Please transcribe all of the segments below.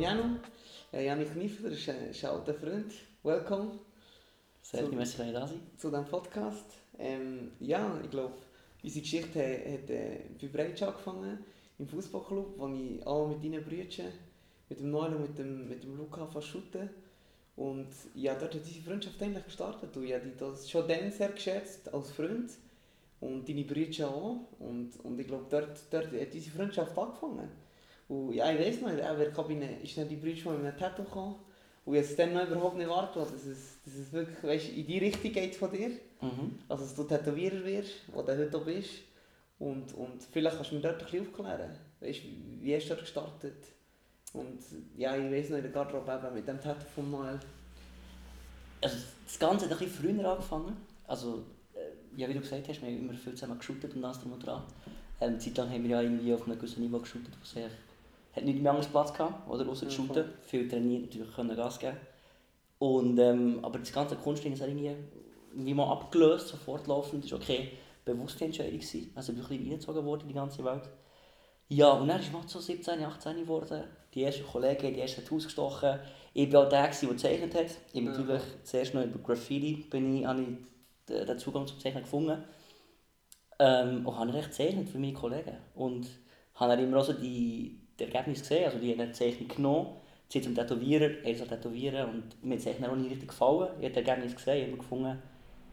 Janu. Äh, Janik Kniefler ist, äh, ist ein alter Freund. Welcome. Sehr gut, dass ihr da. Zu diesem Podcast. Ähm, ja, ich glaube, unsere Geschichte hat, hat äh, bei Breitsch angefangen, im Fußballclub, wo ich alle mit deinen Brüdern, mit dem Noel und mit dem, mit dem Luca shooten. Und ja, dort hat unsere Freundschaft eigentlich gestartet. Und ich habe dich das schon dann sehr geschätzt als Freund. Und deine Brüder auch. Und, und ich glaube, dort, dort hat unsere Freundschaft angefangen. Und ja, ich weiß noch, in der Kabine ist dann die Brüder mit einem Tattoo gekommen. Und ich habe es dann noch überhaupt nicht erwartet, dass es, dass es wirklich weißt, in die Richtung geht von dir. Mhm. Also, dass du Tätowierer wirst, wo du heute bist. Und, und vielleicht kannst du mir dort ein bisschen aufklären. Weißt, wie hast du dort gestartet? Und ja, ich weiß noch, in der Garderobe eben mit dem Tattoo von Noel. Also, das Ganze hat ein bisschen früher angefangen. Also, ja, wie du gesagt hast, wir haben immer viel zusammen geshootet und alles drum und dran. Ähm, Zeit lang haben wir ja irgendwie auf einem gewissen Niveau geshootet, was sehr hat nicht mehr anderes Platz gehabt, oder? Außer zu shooten. Mhm. Viel trainiert, natürlich können Gas geben. Und, ähm, aber das ganze Kunstding ist irgendwie wie mal abgelöst, sofort laufend. Das war okay bewusste Entscheidung. Gewesen. Also bin ein bisschen reingezogen worden in die ganze Welt. Ja, und dann ist man so 17, 18 geworden. Die ersten Kollegen, die ersten Haus gestochen. Ich war auch der, der gezeichnet hat. Ich mhm. natürlich zuerst noch über Graffiti bin ich, habe ich den Zugang zum Zeichnen gefunden. Ähm, und habe recht gezeichnet für meine Kollegen. Und habe dann immer auch so die, die Ergebnisse gesehen. Also die haben eine Zeichnung genommen, sie zum Tätowierer, er soll tätowieren und mir hat es auch nicht richtig gefallen. Ich habe das Ergebnis gesehen, ich habe gefunden,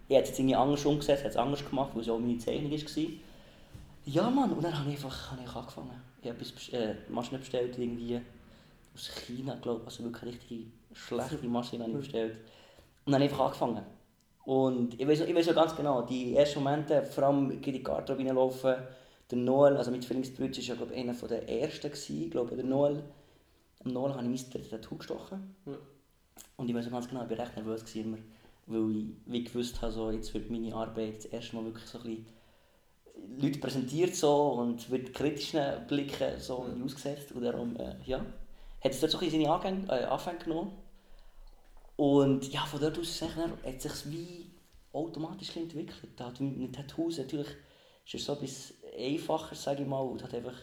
ich habe es jetzt irgendwie anders umgesetzt, habe es anders gemacht, weil es auch meine Zeichnung war. Ja Mann, und dann habe ich einfach habe ich angefangen. Ich habe etwas äh, Maschine bestellt, irgendwie aus China, glaube ich, also wirklich eine richtig schlechte Maschine habe ich bestellt. Und dann einfach angefangen. Und ich weiß, ich weiß auch ganz genau, die ersten Momente, vor allem in die Garderobe reinlaufen, der Noel, also mein Zwillingsbruder, war ja, glaube ich, einer der ersten, gewesen, glaube der Noel. Am Noel habe ich mein Tattoo gestochen. Ja. Und ich weiß ganz genau, ich war recht nervös, gewesen, weil ich wie gewusst habe, so, jetzt wird meine Arbeit das erste Mal wirklich so ein bisschen Leute präsentiert so und wird kritischen Blicken so ja. ausgesetzt. Und darum, äh, ja, hat es dort so ein bisschen seine Anfänge, äh, Anfänge genommen. Und ja, von dort aus hat es sich wie automatisch entwickelt. Da hat mit Tattoos natürlich ist so etwas einfacher, sage ich mal, und hat einfach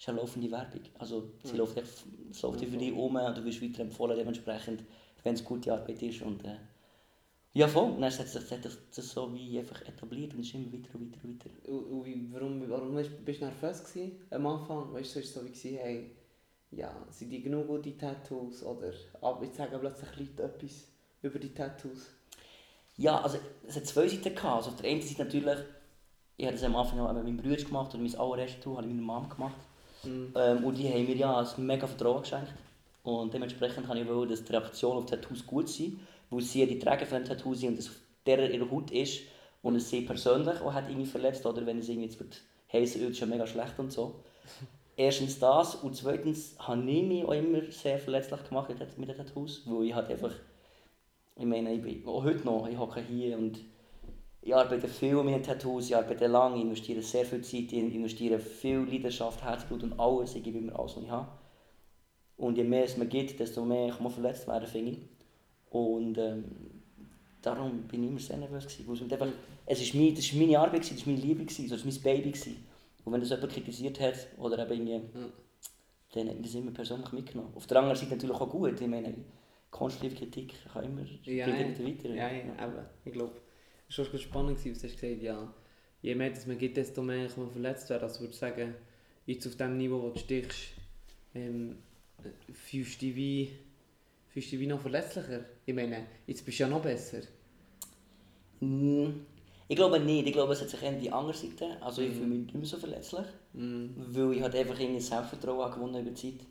ist eine laufende Werbung. Also sie mhm. läuft, es läuft für dich um und du wirst weiterempfohlen dementsprechend, wenn es gute Arbeit ist. Und, äh, ja, voll. Dann hat sich das, das so wie einfach etabliert und es ist immer weiter und weiter weiter. Und, und warum, warum bist du nervös gewesen, am Anfang? Weißt du, es so wie, hey, ja, sind die genug gute Tattoos? Oder aber jetzt sagen plötzlich Leute etwas über die Tattoos? Ja, also es hat zwei Seiten gehabt. Also auf der einen Seite natürlich ich habe das am Anfang auch mit meinem Bruder gemacht und mein allererstes Tattoo habe ich mit meiner Mom gemacht. Mhm. Ähm, und die haben mir ja ein mega Vertrauen geschenkt. Und dementsprechend habe ich wollen, dass die Reaktion auf Tattoos gut sind, weil sie die Träger von dem Tattoo sind und es auf der ihre Haut ist und es sie persönlich auch hat irgendwie verletzt oder wenn es irgendwie jetzt wird heißen, das ist ja mega schlecht und so. Erstens das und zweitens habe ich mich auch immer sehr verletzlich gemacht mit den Tattoos, weil ich halt einfach, ich meine, ich bin auch heute noch, ich hocke hier und ich arbeite viel mit den Tattoos, ich arbeite lange, ich investiere sehr viel Zeit, ich investiere viel Leidenschaft, Herzblut und alles, ich gebe immer alles, was ich habe. Und je mehr es mir gibt, desto mehr kann man verletzt werden, finde ich. Und ähm, darum bin ich immer sehr nervös. Gewesen, einfach, es ist mein, das war meine Arbeit, das war meine Liebe, das war mein Baby. Gewesen. Und wenn das jemand kritisiert hat, oder eben irgendwie, mhm. dann hat das immer persönlich mitgenommen. Auf der anderen Seite natürlich auch gut, ich meine, konstruktive Kritik kann immer ja, ja. weiter. Ja, ja, ja. ich glaube es war schon spannend, was du gesagt hast, ja, je mehr dass man gibt, desto mehr kann man verletzt werden. Also würde sagen, jetzt auf dem Niveau, wo du stichst, ähm, fühlst du dich wie, fühlst du dich wie noch verletzlicher? Ich meine, jetzt bist du ja noch besser. Mm, ich glaube nicht. Ich glaube, es hat sich eher die andere Seite. Also ich mm. fühle mich nicht mehr so verletzlich. Mm. Weil ich halt einfach irgendwie Selbstvertrauen gewonnen über die Zeit.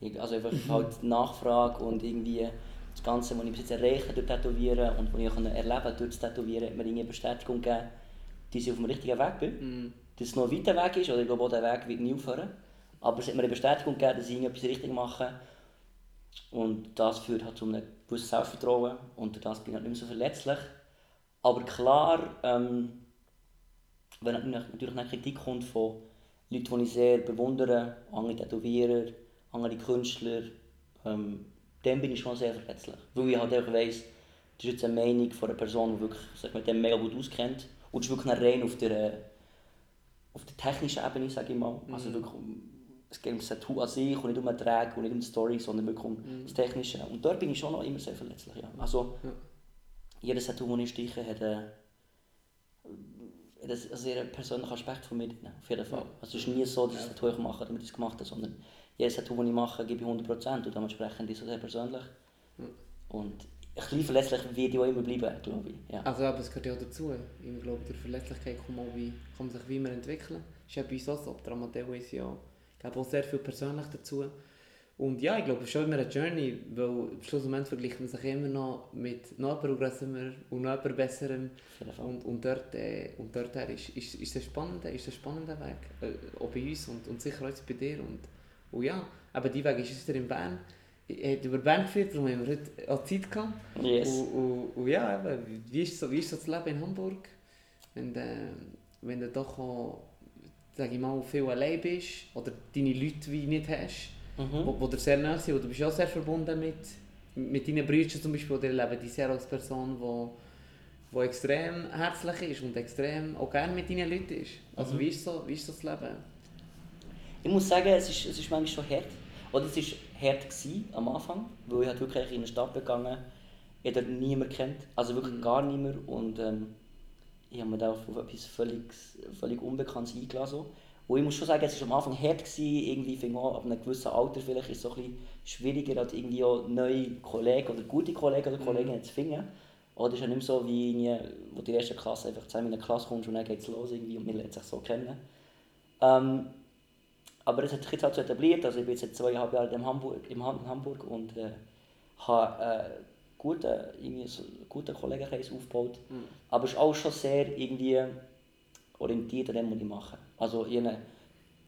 Ich, also einfach halt Nachfrage und irgendwie das Ganze, was ich bis jetzt erreicht habe durch Tätowieren und was ich erleben durch das Tätowieren, hat mir eine Bestätigung gegeben, dass ich auf dem richtigen Weg bin. Mm. Dass es noch ein weiter Weg ist, oder ich glaube auch der Weg wird nie aufhören. Aber es hat mir eine Bestätigung gegeben, dass ich etwas richtig mache. Und das führt halt zu einem gewissen Selbstvertrauen und durch das bin ich halt nicht mehr so verletzlich. Aber klar, ähm, wenn natürlich eine Kritik kommt von Leuten, die ich sehr bewundere, andere Tätowierer, andere Künstler, ähm, dann bin ich schon sehr verletzlich. Weil ich halt einfach weiss, das ist jetzt eine Meinung von einer Person, die wirklich, sich mit dem mega gut auskennt. Und das ist wirklich rein auf der, auf der technischen Ebene, sage ich mal. Also mhm. Also wirklich es geht um das Tattoo an sich und nicht um den Träger und nicht um die Story, sondern wirklich um Mhm. das Technische. Und dort bin ich schon noch immer sehr verletzlich. Ja. Also, Ja. jedes Tattoo, das ich stiche, hat einen, hat einen sehr persönlichen Aspekt von mir drin, auf jeden Fall. Ja. Also, es ist nie so, dass ich das Tattoo mache, damit ich es gemacht habe, sondern jedes Tattoo, das ich mache, gebe ich 100% und dementsprechend ist es sehr persönlich. Ja. Und ein bisschen verletzlich wird ich auch immer bleiben, glaube ich. Ja. Also aber es gehört ja auch dazu. Ich glaube, durch Verletzlichkeit kann man, wie, kann man sich wie immer entwickeln. Das ist ja bei uns auch so. Der Amadeo ist ja glaube, auch sehr viel persönlich dazu. Und ja, ich glaube, es ist schon immer eine Journey, weil am Schlussendlich vergleicht man sich immer noch mit noch grösserem und noch besserem. Und, und dort, äh, und dort her ist, ist, ist, ein spannender, ist ein spannender Weg. Äh, auch bei uns und, und sicher auch jetzt bei dir. Und, und ja, aber die Weg ist wieder in Bern. Habe über Bern geführt, darum haben wir heute auch Zeit gehabt. Yes. Und, und, und ja, eben, wie, ist so, wie ist so das Leben in Hamburg? Wenn du, wenn du doch auch, sag ich mal, viel allein bist oder deine Leute wie nicht hast, Mhm. wo, wo dir sehr nahe sind, und du bist auch sehr verbunden mit, mit deinen Brüdern zum Beispiel, oder erleben die sehr als Person, die, die extrem herzlich ist und extrem auch gerne mit deinen Leuten ist. Also Mhm. wie, ist so, wie ist so das Leben? Ich muss sagen, es ist, es ist manchmal schon hart. Oder es war hart gewesen, am Anfang, weil ich halt wirklich in eine Stadt gegangen ich dort niemanden kennt, also wirklich Mhm. gar niemand und ähm, ich habe mich da auf etwas völlig, völlig Unbekanntes eingelassen. Und ich muss schon sagen, es war am Anfang hart, gewesen, irgendwie auch, ab einem gewissen Alter vielleicht ist es so ein bisschen schwieriger, halt irgendwie auch neue Kollegen oder gute Kollegen oder Mhm. Kolleginnen zu finden. Oder es ist ja nicht mehr so, wie wo in der ersten Klasse einfach zusammen in eine Klasse kommst und dann geht es los irgendwie und man lernt sich so kennen. Ähm, aber es hat sich jetzt halt so etabliert, also ich bin jetzt seit zweieinhalb Jahren in Hamburg, im in Hamburg und äh, habe einen guten, irgendwie so guten Kollegenkreis aufgebaut. Mhm. Aber es ist auch schon sehr irgendwie orientiert an dem, was ich mache. Also in einem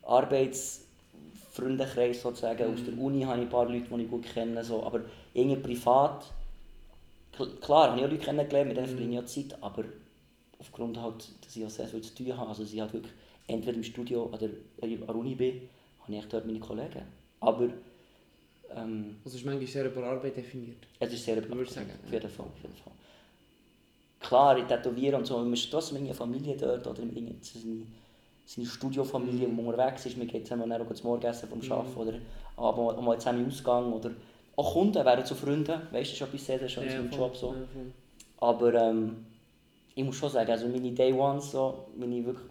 Arbeitsfreundenkreis sozusagen, aus der Uni habe ich ein paar Leute, die ich gut kenne, so, aber irgendwie privat, kl- klar, habe ich auch Leute kennengelernt, mit denen verbringe ich auch Zeit, aber aufgrund halt, dass ich auch sehr viel zu tun habe, also sie halt wirklich entweder im Studio oder an der Uni bin, habe ich dort meine Kollegen. Aber ähm, Also es ist manchmal sehr über Arbeit definiert. es ist sehr ich überraschend, sagen, auf ja. jeden Fall, auf jeden Fall. Klar, ich tätowiere und so, man ist trotzdem eine Familie dort oder irgendwie seine, seine Studiofamilie, wo man unterwegs ist, man geht zusammen dann auch zum Morgenessen vom Mhm. Arbeiten oder aber auch mal zusammen Ausgang oder auch Kunden werden zu Freunden, weißt du, ist etwas sehr, sehr schönes im voll, Job so. ja. Aber ähm, ich muss schon sagen, also meine Day Ones, so, meine wirklich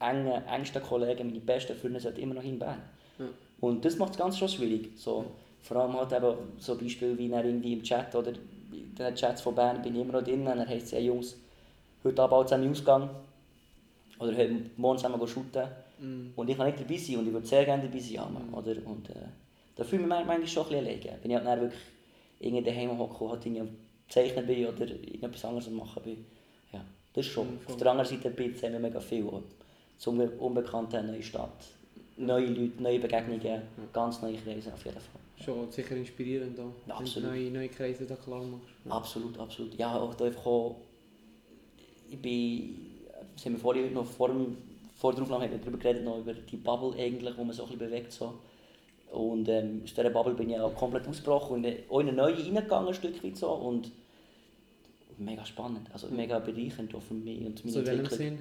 engen, engsten Kollegen, meine besten Freunde sind immer noch in Bern. Ja. Und das macht es ganz schon schwierig. So, vor allem halt eben so Beispiele wie irgendwie im Chat oder in den Chats von Bern bin ich immer noch drin, dann heisst es, hey Jungs, heute Abend halt zusammen Ausgang. Oder heute morgen zusammen shooten. Mhm. Und ich kann nicht dabei sein und ich würde sehr gerne dabei sein. Ja, Mann, oder? Und äh, da fühle ich mich manchmal schon ein bisschen alleine. Wenn ich halt dann wirklich irgendwie daheim hocke und halt irgendwie Zeichnen bin oder irgendetwas anderes machen bin. Ja, das ist schon. Mhm. Auf der anderen Seite es mir mega viel. Zum Unbekannten, neue Stadt, neue Leute, neue Begegnungen, ganz neue Kreise auf jeden Fall. Schon sicher inspirierend auch, Absolut. neue, neue Kreise da klar machst. Ja. Absolut, absolut. Ja, auch da einfach auch, ich bin, haben wir vorhin noch vor, vor der Aufnahme haben wir darüber geredet, noch über die Bubble eigentlich, wo man so ein bisschen bewegt. So. Und ähm, aus dieser Bubble bin ich auch komplett ausgebrochen und auch in eine neue reingegangen, ein Stück weit so. Und mega spannend, also mega bereichernd auch für mich und meine So Entwicklung.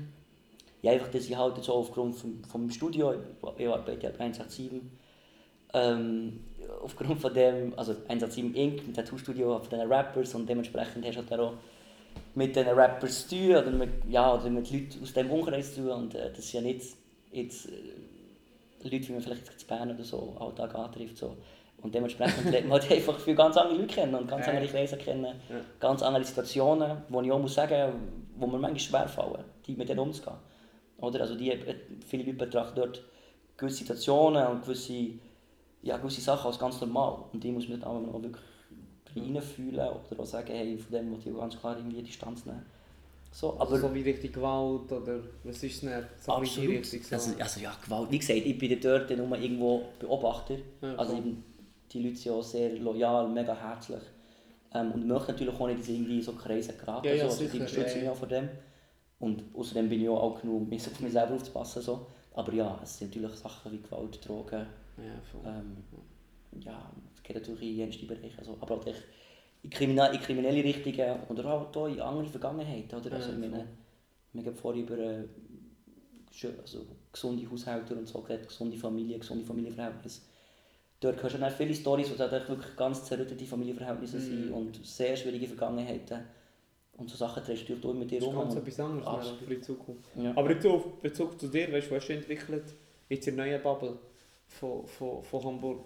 Ja, einfach, dass ich halt so aufgrund vom, vom Studio, ich arbeite ja bei 187, ähm, aufgrund von dem, also 187 Inc., dem Tattoo-Studio von diesen Rappers und dementsprechend hast du halt auch mit diesen Rappers zu tun oder mit, ja, oder mit Leuten aus dem Umkreis zu tun und äh, das sind ja nicht jetzt, äh, Leute, wie man vielleicht jetzt in Bern oder so Alltag antrifft. So. Und dementsprechend lernt man halt einfach viele ganz andere Leute kennen und ganz andere Kreise kennen, ganz andere Situationen, wo ich auch muss sagen, wo mir manchmal schwerfallen, die mit denen umzugehen. Oder? Also die, äh, viele Leute betrachten dort gewisse Situationen und gewisse, ja, gewisse Sachen als ganz normal. Und die muss man dann auch wirklich reinfühlen oder auch sagen, hey, von dem muss ich auch ganz klar irgendwie Distanz nehmen. So, aber Aber so wie richtig Gewalt oder was ist denn? So wie die absolut. Richtung so. Also, also ja, Gewalt. Wie gesagt, ich bin dort nur irgendwo Beobachter. Ja, Also eben, die Leute sind auch sehr loyal, mega herzlich. Ähm, und möchten natürlich auch nicht, dass irgendwie so Kreise geraten. Ja, ja, so. also, die sicher, unterstützen ja, mich ja. auch von dem. Und außerdem bin ich auch, auch genug, mich auf mich selber aufzupassen. So. Aber ja, es sind natürlich Sachen wie Gewalt, Drogen. ja, voll. Ähm, ja, es geht natürlich in jenste Bereiche. Also, aber auch echt in, kriminelle, in kriminelle Richtungen oder auch hier in andere Vergangenheiten. Oder? Also, Ja, ich meine, wir haben vorhin über äh, also gesunde Haushalte und so geredet, gesunde Familie, gesunde Familienverhältnisse. Dort hörst du dann viele Storys, wo es wirklich ganz zerrüttete Familienverhältnisse Mhm. sind und sehr schwierige Vergangenheiten. Und so Sachen drehst du durch mit dir Das ist um. ganz und- etwas anderes Absolut. für die Zukunft. Ja. Aber jetzt auf Bezug zu dir, weißt du, was hast du entwickelt jetzt in der neuen Bubble von, von, von Hamburg?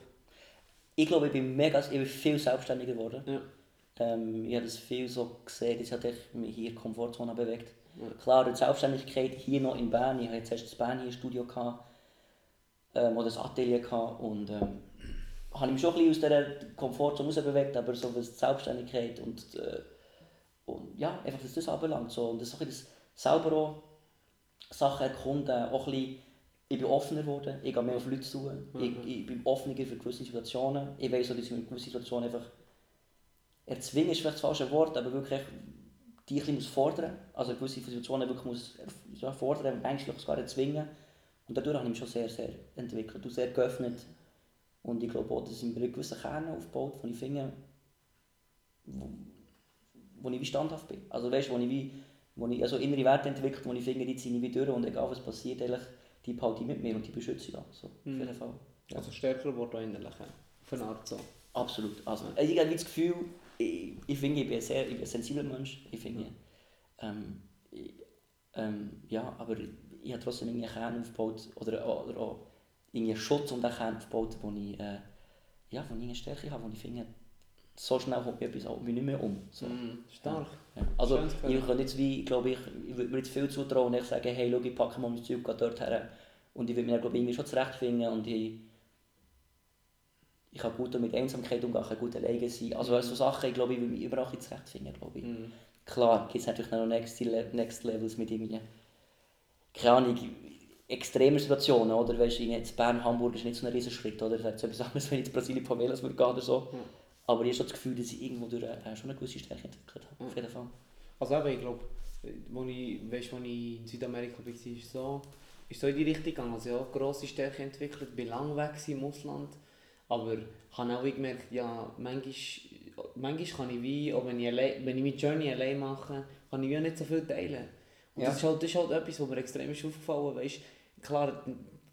Ich glaube, ich bin mega, ich bin viel selbstständiger geworden. Ja. Ähm, ich habe das viel so gesehen, dass ich mich hier in der Komfortzone bewegt. Ja. Klar, die Selbstständigkeit hier noch in Bern, ich hatte jetzt erst das Bern hier ein Studio, gehabt, ähm, oder das Atelier gehabt, und ähm, habe mich schon ein bisschen aus dieser Komfortzone raus bewegt, aber so was die Selbstständigkeit und, äh, und ja, einfach was das anbelangt. So, und das, das selber auch Sachen erkunden, auch ein bisschen, ich bin offener geworden, ich gehe mehr auf Leute zu, ich, ich bin offener für gewisse Situationen. Ich weiß auch, dass ich in gewissen Situationen einfach erzwingen ist vielleicht das falsche Wort, aber wirklich die bisschen muss fordern, also gewisse Situationen wirklich muss ja, fordern, manchmal sogar erzwingen. Und dadurch habe ich mich schon sehr, sehr entwickelt und sehr geöffnet. Und ich glaube auch, dass ich mir einen gewissen Kern aufgebaut, wo ich finde, wo, ich wie standhaft bin. Also weißt, wo ich wie, wo ich also innere Werte entwickelt, wo ich finde, die ziehe ich wie durch und egal was passiert, eigentlich, die behalte ich mit mir und die beschütze ich auch. So, Mhm. Auf jeden Fall. Ja. Also stärker geworden auch innerlich. ja. Auf eine Art so. Absolut. Also, ich habe wie das Gefühl, ich, ich finde, ich bin ein sehr ich bin ein sensibler Mensch. Ich finde, ähm, ich, ähm, ja, aber ich habe trotzdem irgendwie einen Kern aufgebaut oder, oder auch irgendwie einen Schutz um den Kern aufgebaut, wo ich, äh, ja, wo ich eine Stärke habe, wo ich finde, so schnell kommt mir etwas auch nicht mehr um. So. Mhm. Stark. Ja. Also ich kann jetzt wie, glaube ich, ich würde mir jetzt viel zutrauen und ich sage, hey, schau, ich packe mal mein Zeug dort her und ich würde mir dann, glaube ich, irgendwie schon zurechtfinden und ich, ich kann gut mit Einsamkeit umgehen, ich kann gut alleine sein. Also so Sachen, ich glaube, ich würde mich überall zurechtfinden, glaube ich. Mhm. Klar, gibt es natürlich noch Next, Next Levels mit irgendwie, keine Ahnung, extremen Situationen, oder? Weißt du, jetzt Bern, Hamburg ist nicht so ein riesen Schritt, oder? Das ist etwas anderes, wenn ich in Brasilien Pamelas würde gehen oder so. Ja. Aber ich habe das Gefühl, dass ich irgendwo durch äh, schon eine gewisse Stärke entwickelt habe, auf Ja. jeden Fall. Also eben, ich glaube, wo ich, weißt, als ich in Südamerika war, ist so, ist so in die Richtung gegangen. Also ja, grosse Stärke entwickelt, bin lang weg im Ausland. Aber ich habe auch gemerkt, ja, manchmal, manchmal kann ich wie, auch wenn ich, allein, wenn ich meine Journey allein mache, kann ich wie auch nicht so viel teilen. Und Ja. das, ist halt, das ist halt etwas, was mir extrem ist aufgefallen weißt, Klar,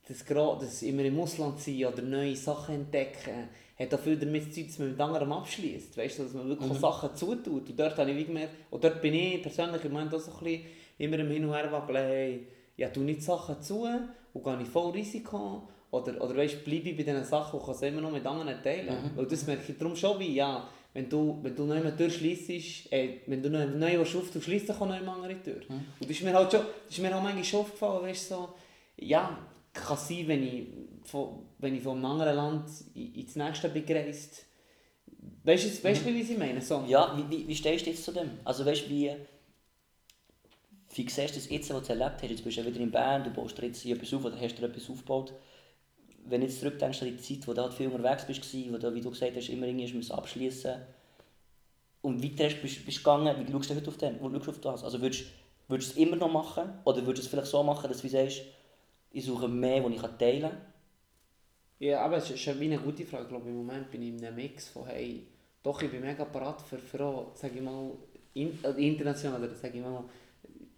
das, das immer im Ausland sein oder neue Sachen entdecken, hat auch viel damit zu tun, dass man mit anderen abschließt. Weißt du, dass man wirklich Mhm. Sachen zutut. Und dort habe ich wie gemerkt, und dort bin ich persönlich im Moment auch so ein bisschen immer im Hin und Her wackeln, hey, ja, tu nicht Sachen zu und gehe nicht voll Risiko. Oder, oder weißt, bleibe ich bei diesen Sachen und kann es immer noch mit anderen teilen. Mhm. Weil das merke ich darum schon wie, ja, wenn du, wenn du noch einmal durchschliessest, äh, wenn du noch neu was auf, du schließt auch noch eine andere Tür. Mhm. Und das ist mir halt schon, das ist mir auch manchmal schon aufgefallen, weißt so, ja, kann sein, wenn ich von, wenn ich von einem anderen Land in- ins nächste bin gereist. Weißt du, du, wie ich meine? So. Ja, wie, wie, stehst du jetzt zu dem? Also weißt wie, wie siehst du das jetzt, was du erlebt hast? Jetzt bist du wieder in Bern, du baust dir jetzt etwas auf oder hast dir etwas aufgebaut. Wenn du jetzt zurückdenkst an die Zeit, wo du halt viel unterwegs bist, wo du, wie du gesagt hast, immer irgendwie abschließen und weiter hast, bist, bist gegangen, wie schaust du heute auf, den, wo schaust du auf das? Also würdest, würdest du es immer noch machen oder würdest du es vielleicht so machen, dass du sagst, ich suche mehr, was ich teilen kann? Ja, aber es ist schon eine gute Frage. Ich glaube, im Moment bin ich in einem Mix von, hey, doch, ich bin mega parat für, für auch, sag ich mal, in, äh, international, oder sag ich mal,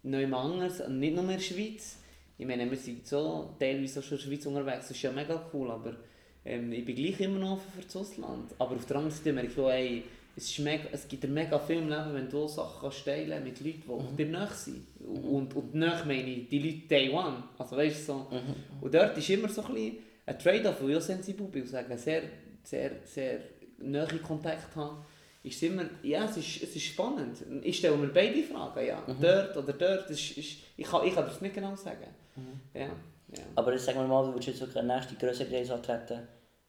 neu anders, und nicht nur in der Schweiz. Ich meine, wir sind so teilweise auch schon in der Schweiz unterwegs, das ist ja mega cool, aber ähm, ich bin gleich immer noch offen für das Ausland. Aber auf der anderen Seite merke ich auch, hey, es, ist mega, es gibt mega viel im Leben, wenn du Sachen kannst teilen mit Leuten, die Mhm. dir nahe sind. Und, und nahe meine ich die Leute Day One. Also weißt du, so, Mhm. und dort ist immer so ein bisschen ein Trade-off, weil ich auch sensibel bin und sage, sehr, sehr, sehr nahe Kontakt habe. Ist immer, ja, es ist, es ist spannend. Ich stelle mir beide Fragen, ja. Mhm. Dort oder dort, ist, ist, ich, kann, ich kann das nicht genau sagen. Mhm. Ja, ja. Aber sagen wir mal, du würdest jetzt wirklich eine nächste größere Reise antreten,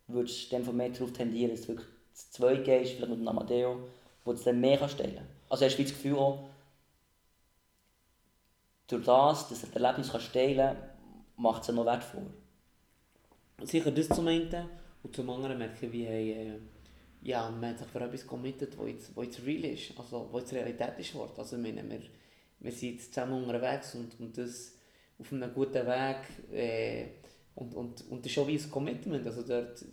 würdest du dann von mehr darauf tendieren, dass du wirklich zu zweit gehst, vielleicht mit einem Amadeo, wo du dann mehr kannst teilen Also hast du das Gefühl auch, durch das, dass du das Erlebnis kannst teilen macht es ja noch wertvoller. Sicher das zum einen und zum anderen merke ich, wie hey, äh, ja, man hat sich für etwas committed, wo jetzt, wo jetzt real ist, also wo jetzt Realität ist geworden. Also ich wir, wir sind zusammen unterwegs und, und das auf einem guten Weg, äh, Und, und, und das ist auch wie ein Commitment, also dort,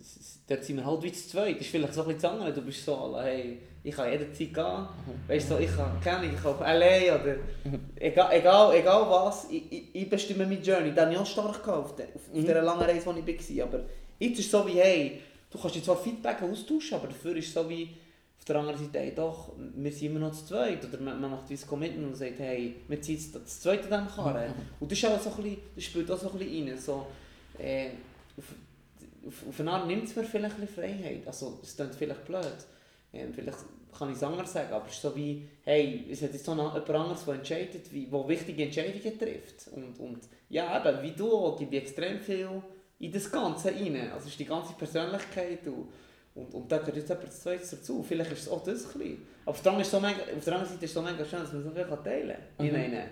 dort sind wir halt wie zu zweit, das ist vielleicht so ein bisschen das du bist so, hey, ich kann jederzeit gehen, mhm. weißt du, so, ich kann, keine, ich kann auf L.A. oder mhm. egal, egal, egal was, ich, ich, ich bestimme meine Journey, das habe ich auch stark gehabt auf, de, auf mhm. dieser langen Reise, wo ich war, aber jetzt ist es so wie, hey, du kannst dir zwar Feedback austauschen, aber dafür ist es so wie, auf der anderen Seite, hey, doch, wir sind immer noch zu zweit. Oder man, man macht wie ein Commitment und sagt, hey, wir ziehen das zweite dann Karren. Mhm. Und das, ist auch so ein bisschen, das spielt auch so ein bisschen rein. So, äh, auf, auf, eine Art nimmt es mir vielleicht Freiheit. Also, es klingt vielleicht blöd. Äh, vielleicht kann ich es anders sagen, aber es ist so wie, hey, es hat jetzt so jemand anderes, der entscheidet, wie, der wichtige Entscheidungen trifft. Und, und ja, eben, wie du, gebe ich extrem viel in das Ganze rein. Also, es ist die ganze Persönlichkeit und und, und da gehört jetzt etwas Zweites dazu. Vielleicht ist es auch das ein. Aber auf der anderen, so mega, auf der anderen Seite ist es so mega schön, dass man so viel teilen kann. Mhm. Ich meine,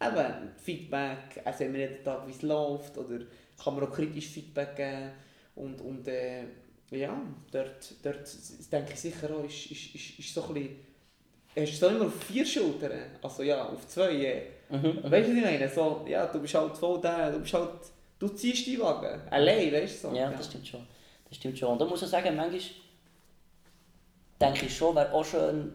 eben, Feedback, also sehen wir jeden Tag, wie es läuft, oder kann man auch kritisch Feedback geben. Und, und äh, ja, dort, dort denke ich sicher auch, ist, ist, ist, ist so ein bisschen, hast du so immer auf vier Schultern, also ja, auf zwei. Äh. Mhm. Weißt du, was ich meine? So, ja, du bist halt voll da, du bist halt, du ziehst die Wagen, allein, weißt du? So. Ja, das stimmt schon. Das stimmt schon. Und da muss ich sagen, manchmal denke ich schon, wäre auch schön,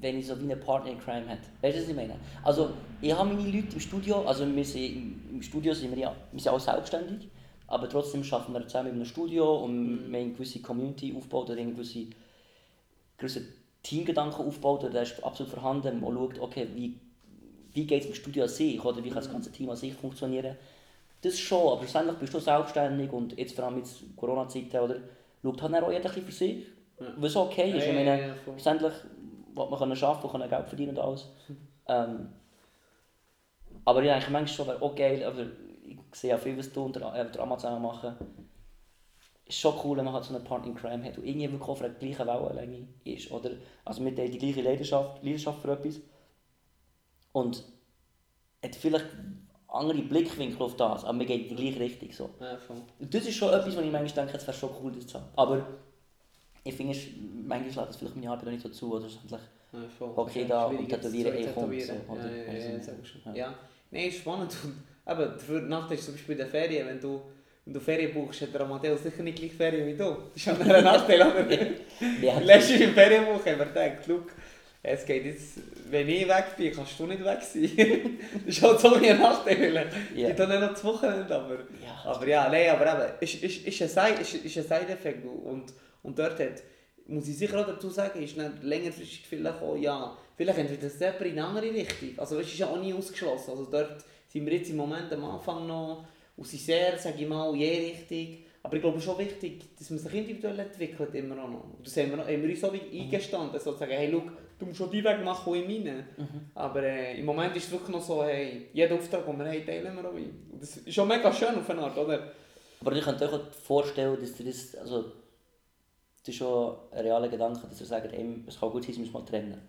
wenn ich so wie eine Partner in Crime hätte. Weißt du, was ich meine? Also, ich habe meine Leute im Studio, also wir sind, im Studio sind wir ja, wir sind auch selbstständig, aber trotzdem arbeiten wir zusammen einem Studio und mhm. wir haben eine gewisse Community aufgebaut oder eine gewisse, gewisse Teamgedanken aufgebaut, der ist absolut vorhanden. Man schaut, okay, wie, wie geht es im Studio an sich oder wie kann das ganze Team an sich funktionieren. Das schon, aber schlussendlich bist du selbstständig und jetzt vor allem jetzt Corona-Zeiten, oder? Schaut halt auch jeder ein für sich, ja. was okay ist. Ja, ich meine, ja, ja, schlussendlich will man können arbeiten, kann Geld verdienen und alles. ähm, aber ich denke manchmal schon, wäre auch geil, aber ich sehe auch viel, was du unter äh, der Amazon machen. ist schon cool, wenn man halt so einen Partner in Crime hat und irgendwie wirklich auf der gleichen Wellenlänge ist. Oder, also mit der die gleiche Leidenschaft, Leidenschaft für etwas. Und hat vielleicht andere Blickwinkel auf das, aber wir gehen in die gleiche Richtung. So. Ja, das ist schon etwas, wo ich manchmal denke, es wäre schon cool, das zu haben. Aber ich finde, manchmal lässt das vielleicht meine Arbeit auch nicht so zu, oder schlussendlich ja, okay da und tätowieren eh kommt. So, oder? Ja, ja, ja, ja, ja. Nein, ist spannend. Und, aber dafür Nachteil ist zum Beispiel in der Ferien, wenn du wenn du Ferien buchst, hat der Amadeus sicher nicht gleich Ferien wie du. Das ist ein Nachteil, aber ja. lässt du im Ferienbuch, haben wir gedacht, look, es geht jetzt, wenn ich weg bin, kannst du nicht weg sein. das ist halt so ein Nachteil. Ja. Ich tue nicht noch das Wochenende, aber ja, aber ja, nein, aber eben, ist, ist, ist ein Side, ist, ist ein Side-Effekt und, und dort hat, muss ich sicher auch dazu sagen, ist nicht längerfristig vielleicht auch, ja, vielleicht entweder das in eine andere Richtung. Also es ist ja auch nie ausgeschlossen. Also dort sind wir jetzt im Moment am Anfang noch und sind sehr, sage ich mal, je Richtung aber ich glaube, es ist schon wichtig, dass man sich individuell entwickelt, immer auch noch. Und das haben wir, haben wir uns so wie mhm. eingestanden, sozusagen, hey, schau, du musst schon die Weg machen, wie ich meine. Mhm. Aber äh, im Moment ist es wirklich noch so, hey, jeden Auftrag, den wir haben, teilen wir auch ein. Und das ist schon mega schön auf eine Art, oder? Aber ich könnte euch auch vorstellen, dass ihr das, also, das ist schon ein realer Gedanke, dass ihr sagt, es kann gut sein, dass wir mal trennen.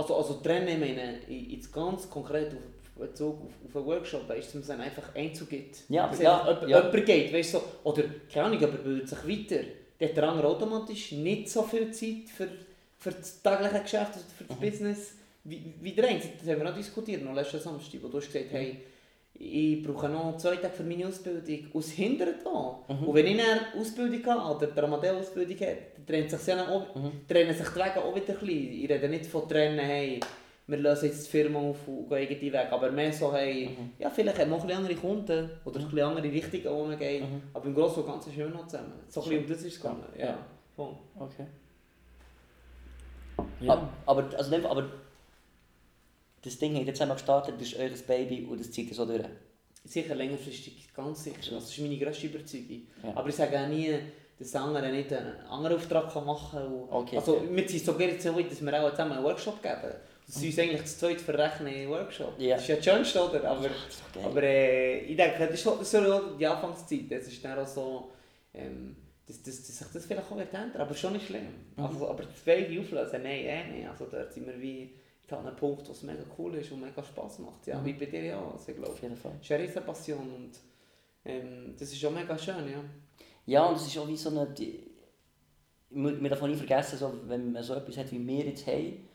Also, also trennen, ich meine, jetzt ganz konkret auf Bezug auf, auf einen Workshop, weißt du, dass man einfach einzugeht. Ja, dass ja, jemand, ja. jemand geht, weißt so, oder keine Ahnung, aber bildet sich weiter. Dann hat der andere automatisch nicht so viel Zeit für, für das tägliche Geschäft, also für das mhm. Business, wie, wie der eine. Das haben wir noch diskutiert, noch letzten Samstag, wo du hast gesagt, hey, ich brauche noch zwei Tage für meine Ausbildung. Und es hindert auch. Mhm. Und wenn ich eine Ausbildung habe, oder der Amadeus-Ausbildung hat, dann trennt sich, auch, mhm. trennen sich die Wege auch wieder ein bisschen. Ich rede nicht von trennen, hey, wir lösen jetzt die Firma auf und gehen irgendwie weg. Aber mehr so, hey, mhm. ja, vielleicht haben wir noch ein andere Kunden oder mhm. ein andere Richtungen, wo man geht. Mhm. Aber im Großen und Ganzen schön noch zusammen. So ein bisschen um das ist es gegangen. Ja. ja. Voll. Okay. Ja. Aber, also, aber das Ding hat jetzt einmal gestartet, das ist euer Baby und das zieht so durch. Sicher längerfristig, ganz sicher. Das ist meine grösste Überzeugung. Ja. Aber ich sage auch nie, dass der andere nicht einen anderen Auftrag machen kann. Okay, also, okay. wir sind so gerne so weit, dass wir auch zusammen einen Workshop geben. Das ist eigentlich das zweite verrechnen Workshop. Yeah. Das ist ja das Schönste, oder? Aber, okay. aber äh, ich denke, das ist, das ist so die Anfangszeit. Es ist dann auch so, ähm, dass, dass, dass sich das vielleicht auch ändert, aber schon nicht schlimm. Mhm. Also, aber das beide auflösen, nein, eh nicht. Also dort sind wir wie an einem Punkt, wo es mega cool ist und mega Spass macht. Ja, mhm. wie bei dir ja auch. Also, ich glaube, Auf jeden Fall. Es ist eine Passion und ähm, das ist schon mega schön, ja. Ja, und es ist auch wie so eine... Die, man darf nicht vergessen, so, wenn man so etwas hat, wie wir jetzt haben,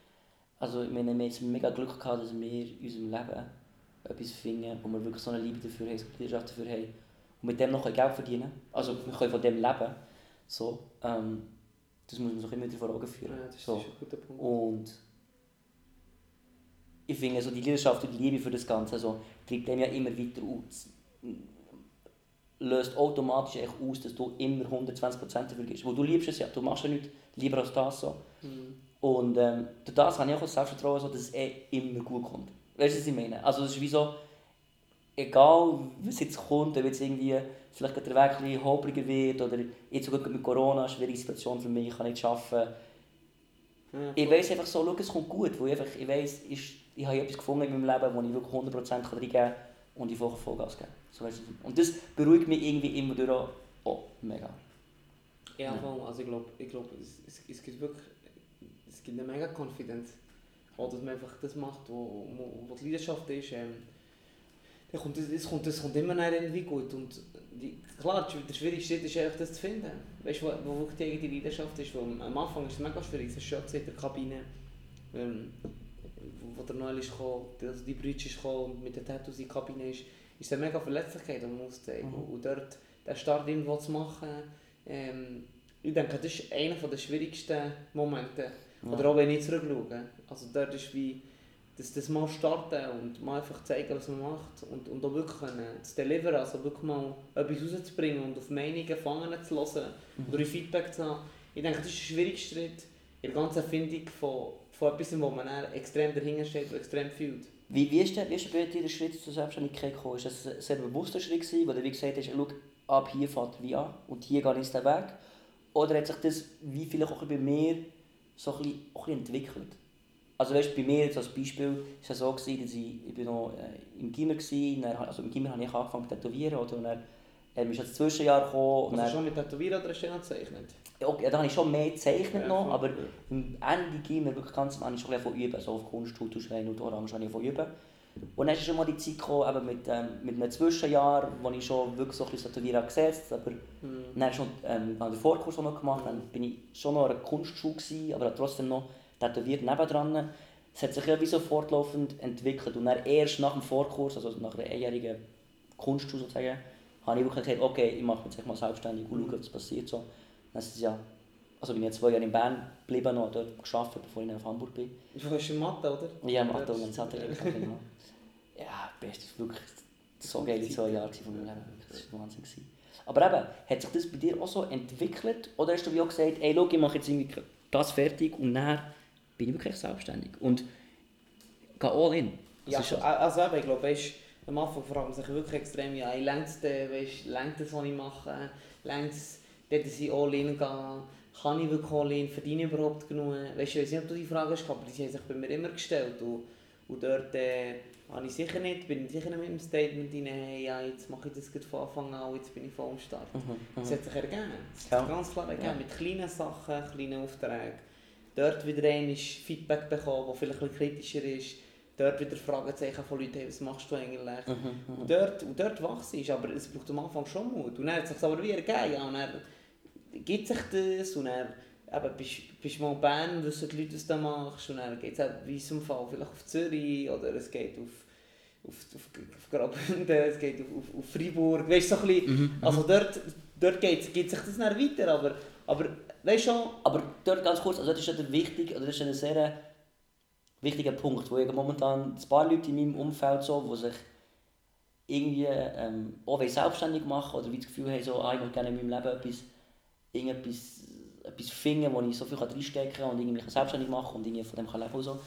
also wir haben jetzt mega Glück gehabt, dass wir in unserem Leben etwas finden, wo wir wirklich so eine Liebe dafür haben, so eine Leidenschaft dafür haben. Und mit dem noch Geld verdienen Also wir können von dem leben. So, ähm, das muss man sich immer wieder vor Augen führen. Ja, das ist so. ein guter Punkt. Und ich finde, so die Leidenschaft und die Liebe für das Ganze so, treibt dem ja immer weiter aus. Löst automatisch echt aus, dass du immer 120% dafür gibst. Wo du liebst es ja, du machst ja nichts lieber als das so. Mhm. Und ähm, durch das habe ich auch das Selbstvertrauen, so, dass es eh immer gut kommt. Weißt du, was ich meine? Also es ist wie so, egal was jetzt kommt, ob jetzt irgendwie vielleicht der Weg ein holpriger wird oder jetzt sogar mit Corona, eine schwierige Situation für mich, ich kann nicht arbeiten. Ja, Ich weiss einfach so, schau, es kommt gut, weil ich, einfach, ich weiss, ist, ich habe etwas gefunden in meinem Leben, wo ich wirklich 100% reingeben kann und ich vorher Vollgas geben. So weisst du. Und das beruhigt mich irgendwie immer durch auch oh, mega. Ja, Ja. Also ich glaube, ich glaub, es, es, gibt wirklich es gibt eine mega Confidence. Auch, dass man einfach das macht, wo, wo, wo die Leidenschaft ist. Ähm, dann kommt es, kommt, es kommt immer irgendwie gut. Und die, klar, der schwierigste Schritt ist einfach das zu finden. Weißt du, wo, wo wirklich die eigene Leidenschaft ist. Weil am Anfang ist es mega schwierig. Es ist schon in der Kabine. Ähm, wo der Noel ist gekommen, also die Brütsch ist gekommen und mit den Tattoos in der Kabine ist, ist eine mega Verletzlichkeit, die man. Mhm. Und dort den Start irgendwo zu machen, ähm, ich denke, das ist einer der schwierigsten Momente. Oder auch wenn ich zurückschaue. Also dort ist wie, das, das mal starten und mal einfach zeigen, was man macht und, und auch wirklich können, zu deliveren, also wirklich mal etwas rauszubringen und auf Meinungen gefangen zu hören Mhm. oder Feedback zu haben. Ich denke, das ist der schwierigste Schritt in der ganzen Erfindung von, von etwas, wo man extrem dahinter steht und extrem fühlt. Wie, wie ist der, wie ist der bei dir der Schritt zur Selbstständigkeit gekommen? Ist das ein sehr bewusster Schritt gewesen, wo du wie gesagt hast, schau, ab hier fährt wie an und hier gehe ich den Weg? Oder hat sich das, wie vielleicht auch bei mir, so ein bisschen, ein bisschen entwickelt? Also weißt, du, bei mir jetzt als Beispiel war es so, gewesen, dass ich, ich bin noch äh, im Gimmer war, also im Gimmer habe ich angefangen zu tätowieren, oder? und dann ähm, ist das Zwischenjahr gekommen, und Also dann, schon mit Tätowieren oder hast du gezeichnet? Okay, ja, da habe ich schon mehr gezeichnet Ja, noch, aber im Ende Gimmer, wirklich ganz am Ende, schon von üben, so auf Kunst, Tuschrein und Orange habe ich von üben. Und dann ist schon mal die Zeit gekommen, eben mit, ähm, mit einem Zwischenjahr, wo ich schon wirklich so ein bisschen gesetzt habe, aber Hm. dann schon ähm, habe ich den Vorkurs noch gemacht, dann bin ich schon noch an einer Kunstschule gewesen, aber trotzdem noch tätowiert nebendran. Es hat sich ja wie so fortlaufend entwickelt und dann erst nach dem Vorkurs, also nach einer einjährigen Kunstschule sozusagen, habe ich wirklich gesagt, okay, ich mache mich jetzt mal selbstständig und schaue, was passiert so. Dann ja, also bin ich jetzt zwei Jahre in Bern geblieben und dort gearbeitet, bevor ich auf Hamburg bin. Du hast in Mathe, oder? Ja, das- und Sattel, genau. Ja, bestes, wirklich so geile zwei Jahre von meinem Leben. Das war Wahnsinn. gewesen. Aber eben, hat sich das bei dir auch so entwickelt? Oder hast du wie auch gesagt, ey, schau, ich mache jetzt irgendwie das fertig und dann bin ich wirklich selbstständig und gehe all in? Das Ja, schon- also eben, ich glaube, weißt, am Anfang fragt man sich wirklich extrem, ja, längt es längt das, was ich mache, längt es, dort dass ich all in gehen, kann ich wirklich all in, verdiene ich überhaupt genug, weißt, ich weiß nicht, ob du die Frage hast, aber die haben sich bei mir immer gestellt und, und dort äh, habe ich sicher nicht, bin ich sicher nicht mit dem Statement rein, hey, ja, jetzt mache ich das gerade von Anfang an, jetzt bin ich voll am Start. Mhm, Das mhm. hat sich ergeben. Das Ja. hat sich ganz klar ergeben. Ja. Mit kleinen Sachen, kleinen Aufträgen. Dort wieder ein Feedback bekommen, das vielleicht ein bisschen kritischer ist. Dort wieder Fragezeichen von Leuten, hey, was machst du eigentlich? Mhm, mhm. Und dort, und dort wachse ich, aber es braucht am Anfang schon Mut. Und dann hat es sich aber wie ergeben. Ja, und dann gibt sich das und dann eben, bist, bist mal in Bern, wissen die Leute, was du machst. Und dann geht es wie in unserem Fall vielleicht auf Zürich oder es geht auf, auf, auf, auf Graubünden, es geht auf, auf, auf Freiburg. Weißt so ein bisschen, Mhm, also dort, dort geht, geht sich das dann weiter, aber, aber weißt schon, Aber dort ganz kurz, also das ist ja der wichtig, oder das ist ein sehr wichtiger Punkt, wo ich momentan ein paar Leute in meinem Umfeld so, die sich irgendwie ähm, auch selbstständig machen oder wie das Gefühl haben, so, ah, ich möchte gerne in meinem Leben etwas, irgendetwas, etwas finden, wo ich so viel reinstecken kann und irgendwie mich selbstständig machen und irgendwie von dem kann leben und so.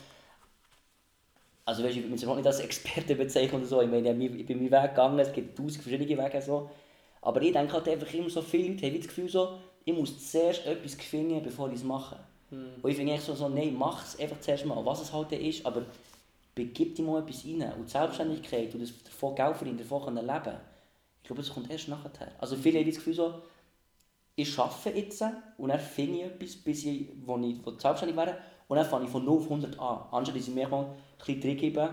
Also weißt, ich würde mich nicht als Experte bezeichnen oder so, ich meine, ich bin meinen Weg gegangen, es gibt tausend verschiedene Wege so. Aber ich denke halt einfach immer so, viele Leute haben das Gefühl so, ich muss zuerst etwas finden, bevor ich es mache. hm, Und ich finde echt so, so nein, mach es einfach zuerst mal, was es halt ist, aber begib dich mal etwas rein. Und die Selbstständigkeit und das davon Geld verdienen, davon können leben, ich glaube, das kommt erst nachher. Also viele haben das Gefühl so, ich arbeite jetzt und dann finde ich etwas, bis ich, wo ich wo selbstständig wäre und dann fange ich von 0 auf 100 an. Anstatt dass ich mir mal ein bisschen Trick gebe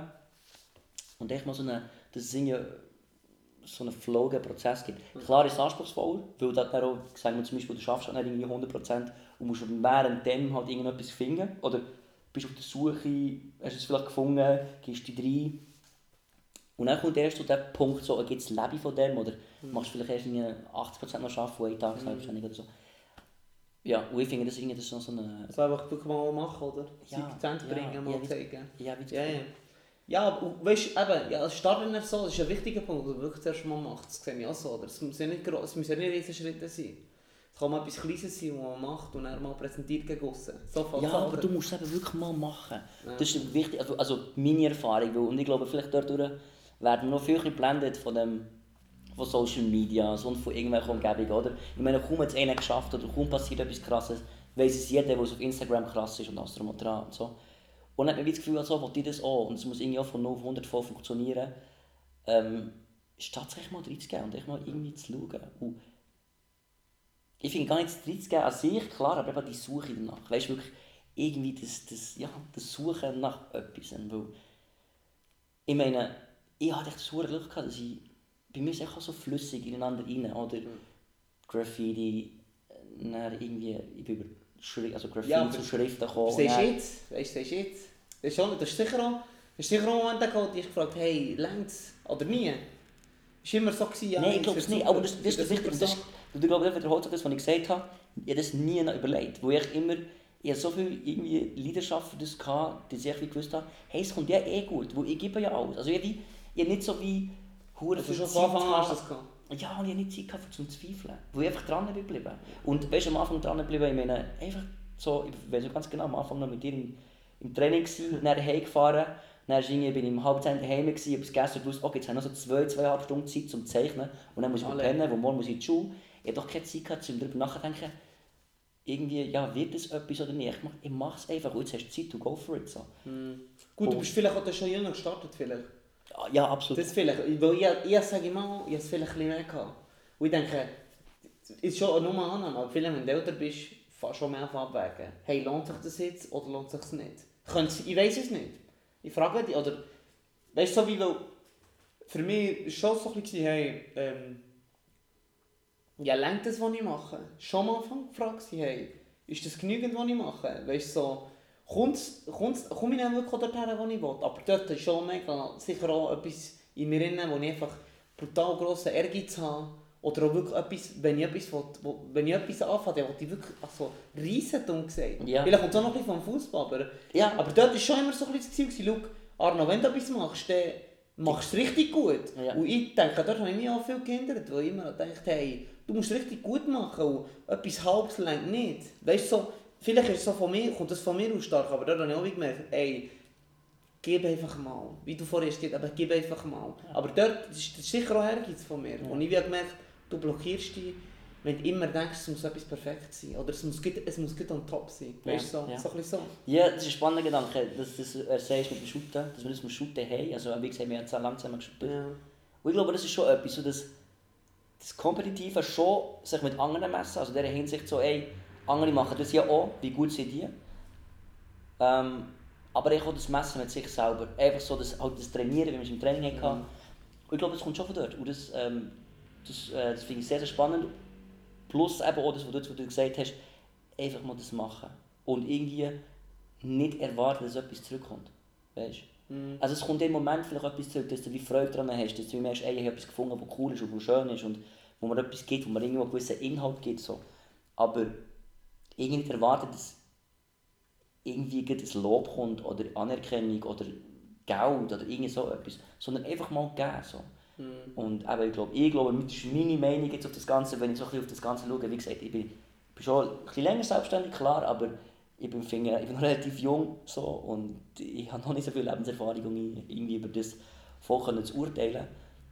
und echt mal so eine, dass es so einen flowigen Prozess gibt. Klar ist es anspruchsvoll, weil das dann auch, sagen wir zum Beispiel, du schaffst halt nicht irgendwie 100% und musst währenddem halt irgendetwas finden. Oder bist auf der Suche, hast es vielleicht gefunden, gehst du rein. Und dann kommt erst zu dem Punkt, so, gibt es Leben von dem oder mhm. machst vielleicht erst 80% noch arbeiten, wo einen Tag mhm. selbstständig oder so. Ja, und ich finde, das, das ist noch so eine... So einfach wirklich mal machen, oder? Ja, Akzent ja, bringen, mal ja, zeigen. Ja, wie ja, ja. Ja, und weißt du, eben, ja, als Starter so, das ist ein wichtiger Punkt, den du wirklich zuerst mal machst. Das sehe ich auch so. Oder? Es müssen ja nicht, es müssen ja nicht riesige Schritte sein. Es kann mal etwas Kleines sein, was man macht und dann mal präsentiert gegen aussen. So ja, aber du musst es eben wirklich mal machen. Ja. Das ist wichtig, also, also meine Erfahrung. Und ich glaube, vielleicht dadurch werden wir noch viel geblendet von dem von Social Media und von irgendwelchen Umgebungen, oder? Ich meine, kaum hat es einer geschafft oder kaum passiert etwas Krasses, weiss es jeder, der auf Instagram krass ist und alles drum und dran und so. Und dann hat man das Gefühl, so, will ich das auch und es muss irgendwie auch von 0 auf 100 voll funktionieren, ähm, statt sich mal reinzugehen und echt mal irgendwie zu schauen. Und ich finde gar nicht das reinzugehen an sich, klar, aber eben die Suche danach. Weißt du, wirklich irgendwie das, das, ja, das Suchen nach etwas. Weil, ich meine, ich hatte echt das Glück dass ich bei mir ist es auch so flüssig ineinander rein, oder? Mhm. Graffiti, dann irgendwie, ich bin über Schri also Graffiti ja, zu Schriften gekommen. Siehst du jetzt? Weißt du, jetzt? Das ist, schon, das ist sicher auch, das ist sicher auch ein Moment gehabt, ich gefragt hey, längst oder nie? Das war immer so, gewesen, ja, Nein, ich glaube es nicht, aber das, das, das, das, das, das, du glaubst, das wiederholt das, was ich gesagt habe, ich habe das nie überlegt, wo ich immer, ich hatte so viel irgendwie Leidenschaft für das gehabt, dass ich gewusst habe, hey, es kommt ja eh gut, wo ich gebe ja alles. Also ich ich nicht so wie, Hure also schon von Anfang an das gehabt? Ja, und ich hatte nicht Zeit gehabt, zum Zweifeln. Wo ich einfach dran bin geblieben. Und weißt du, am Anfang dran geblieben, ich meine, einfach so, ich weiß ganz genau, am Anfang noch mit dir im, im Training gewesen, dann heimgefahren, dann bin ich im halb zehn daheim gewesen, habe gegessen und wusste, okay, jetzt habe ich noch so zwei, zweieinhalb Stunden Zeit zum Zeichnen und dann muss ich pennen, wo morgen muss ich in die Schule. Ich habe doch keine Zeit gehabt, um darüber nachzudenken, irgendwie, ja, wird das etwas oder nicht? Ich mache es einfach und jetzt hast du Zeit, to go for it. So. Mm. Gut, und, du bist vielleicht auch schon jünger gestartet, vielleicht. Ja, absolut. Das vielleicht, weil ich, ich sage immer, ich habe es vielleicht ein bisschen mehr gehabt. Und ich denke, ist schon nur eine Annahme, aber vielleicht, wenn du älter bist, fast schon mehr abwägen. Hey, lohnt sich das jetzt oder lohnt sich das nicht? Ich weiß es nicht. Ich frage dich, oder, weißt du, so wie, weil, für mich war schon so ein bisschen, hey, ähm, ja, lenkt das, was ich mache? Schon am Anfang gefragt, hey, ist das genügend, was ich mache? Weißt du, so, kommt's, kommt's, komme ich dann wirklich dorthin, wo ich will. Aber dort ist schon mega, sicher auch etwas in mir drin, wo ich einfach brutal grossen Ehrgeiz habe. Oder auch wirklich etwas, wenn ich etwas, will, wo, wenn ich etwas anfange, dann will ich wirklich also, riesen dumm gesagt. Ja. Vielleicht kommt es auch noch ein bisschen vom Fußball, aber, ja. aber dort war schon immer so ein bisschen das Ziel, schau, Arno, wenn du etwas machst, dann machst du es richtig gut. Ja. Und ich denke, dort habe ich mich auch viel gehindert, weil ich immer gedacht hey, du musst es richtig gut machen und etwas halbes längt nicht. Weißt so, vielleicht ist so von mir, kommt das von mir aus stark, aber da habe ich auch gemerkt, ey, gib einfach mal. Wie du vorhin hast gesagt, aber gib einfach mal. Aber dort das ist, das ist sicher auch Ehrgeiz von mir. Ja. Und ich habe gemerkt, du blockierst dich, wenn du immer denkst, es muss etwas perfekt sein. Oder es muss, es muss gut on top sein. Weißt du, so, ja. so ein so. Ja, das ist ein spannender Gedanke, dass du das erzählst mit dem Shooten, dass wir das mit dem Shooten haben. Also wie gesagt, wir haben sehr langsam geshootet. Ja. Und ich glaube, das ist schon etwas, so dass das Kompetitive schon sich mit anderen messen, also in dieser Hinsicht so, ey, andere machen das ja auch, wie gut sind die. Ähm, aber ich auch das Messen mit sich selber. Einfach so das, halt das Trainieren, wie wir es im Training hatten. Mhm. Und ich glaube, das kommt schon von dort. Und das, ähm, das, äh, das finde ich sehr, sehr spannend. Plus eben auch das, was du, was du gesagt hast, einfach mal das machen. Und irgendwie nicht erwarten, dass etwas zurückkommt. Weißt mhm. Also es kommt im Moment vielleicht etwas zurück, dass du wie Freude daran hast, dass du merkst, ey, ich habe etwas gefunden, was cool ist und was schön ist und wo man etwas gibt, wo man irgendwo einen gewissen Inhalt gibt. So. Aber irgendwie erwartet, dass irgendwie ein Lob kommt oder Anerkennung oder Geld oder irgend so etwas, sondern einfach mal geben. So. Mhm. Und eben, ich glaube, ich glaube, das ist meine Meinung jetzt auf das Ganze, wenn ich so ein auf das Ganze schaue, wie gesagt, ich bin, bin schon ein bisschen länger selbstständig, klar, aber ich bin, finde, ich bin noch relativ jung so, und ich habe noch nicht so viel Lebenserfahrung, um irgendwie über das voll zu urteilen.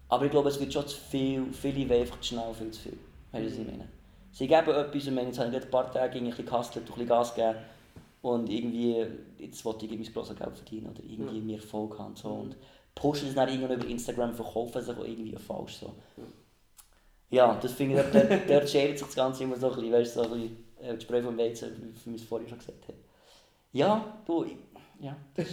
Aber ich glaube, es wird schon zu viel, viele wollen einfach zu schnell viel zu viel. Weißt du, was ich meine? Sie geben etwas und jetzt habe ich ein paar Tage ein bisschen gehustelt, ein bisschen Gas gegeben und irgendwie, jetzt wollte ich irgendwie das große Geld verdienen oder irgendwie ja. mehr Erfolg haben so. und pushen es dann irgendwann über Instagram, verkaufen sich auch irgendwie falsch so. Ja, das finde ich, dort, dort schert sich das Ganze immer so ein bisschen, weißt du, so ein bisschen äh, Spreu vom Weizen, wie wir es vorhin schon gesagt haben. Ja, du, ja.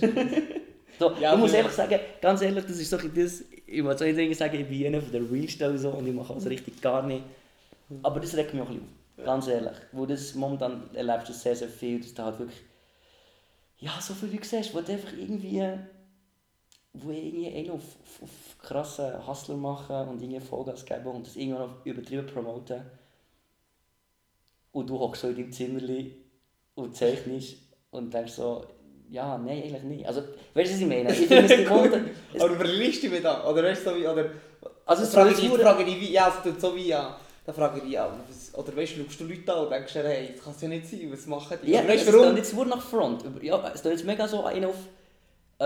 so, ja, ich muss einfach sagen, ganz ehrlich, das ist so ein das, ich muss nicht sagen, ich bin einer von der Realstellen so und ich mache also richtig gar nicht aber das regt mich auch ein bisschen auf, ganz ehrlich. Wo das momentan erlebst du sehr, sehr viel, dass du halt wirklich ja, so viel wie du siehst, wo du einfach irgendwie wo irgendwie einen auf, auf, auf krassen Hustler machen und irgendwie Vollgas geben und das irgendwann noch übertrieben promoten. Und du hockst so in deinem Zimmerli und zeichnest und denkst so, ja, nein, eigentlich nicht. Also, weißt du, was ich meine? Ich finde es nicht es- Oder verliest du mich da? Oder weißt du, so wie, oder... Also, es frage ist ich, frage ich wie, ja, es tut so wie, ja... Da frage ich dich, ja, was, oder weißt du, schaust du Leute an und denkst dir, hey, das kann es ja nicht sein, was machen die? Ja, weißt es warum? jetzt nur nach Front. Ja, es geht jetzt mega so ein auf. Äh,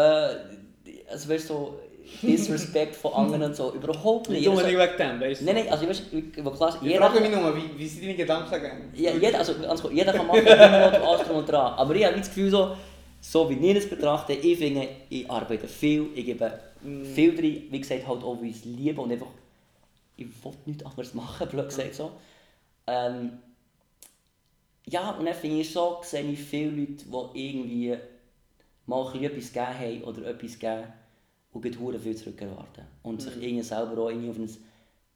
also weißt du, so Disrespect von anderen und so. Überhaupt nicht. Jeder so- wegen dem, weißt du? Nein, nein, also weißt du, klar ist, Ich jeder, frage mich nur, wie, wie sind deine Gedanken gegangen? ja, jeder, also ganz kurz, jeder kann machen, wie will, alles drum und dran. Aber ich habe das Gefühl, so, so wie ich es betrachte, ich finde, ich arbeite viel, ich gebe Mm. viel drin, wie gesagt, halt auch, weil ich es liebe und einfach, ich will nichts anderes machen, blöd gesagt so. Ähm, ja, und dann finde ich so, sehe ich viele Leute, die irgendwie mal etwas gegeben haben oder etwas geben und verdammt viel zurückerwarten. Und sich irgendwie selber auch irgendwie auf ein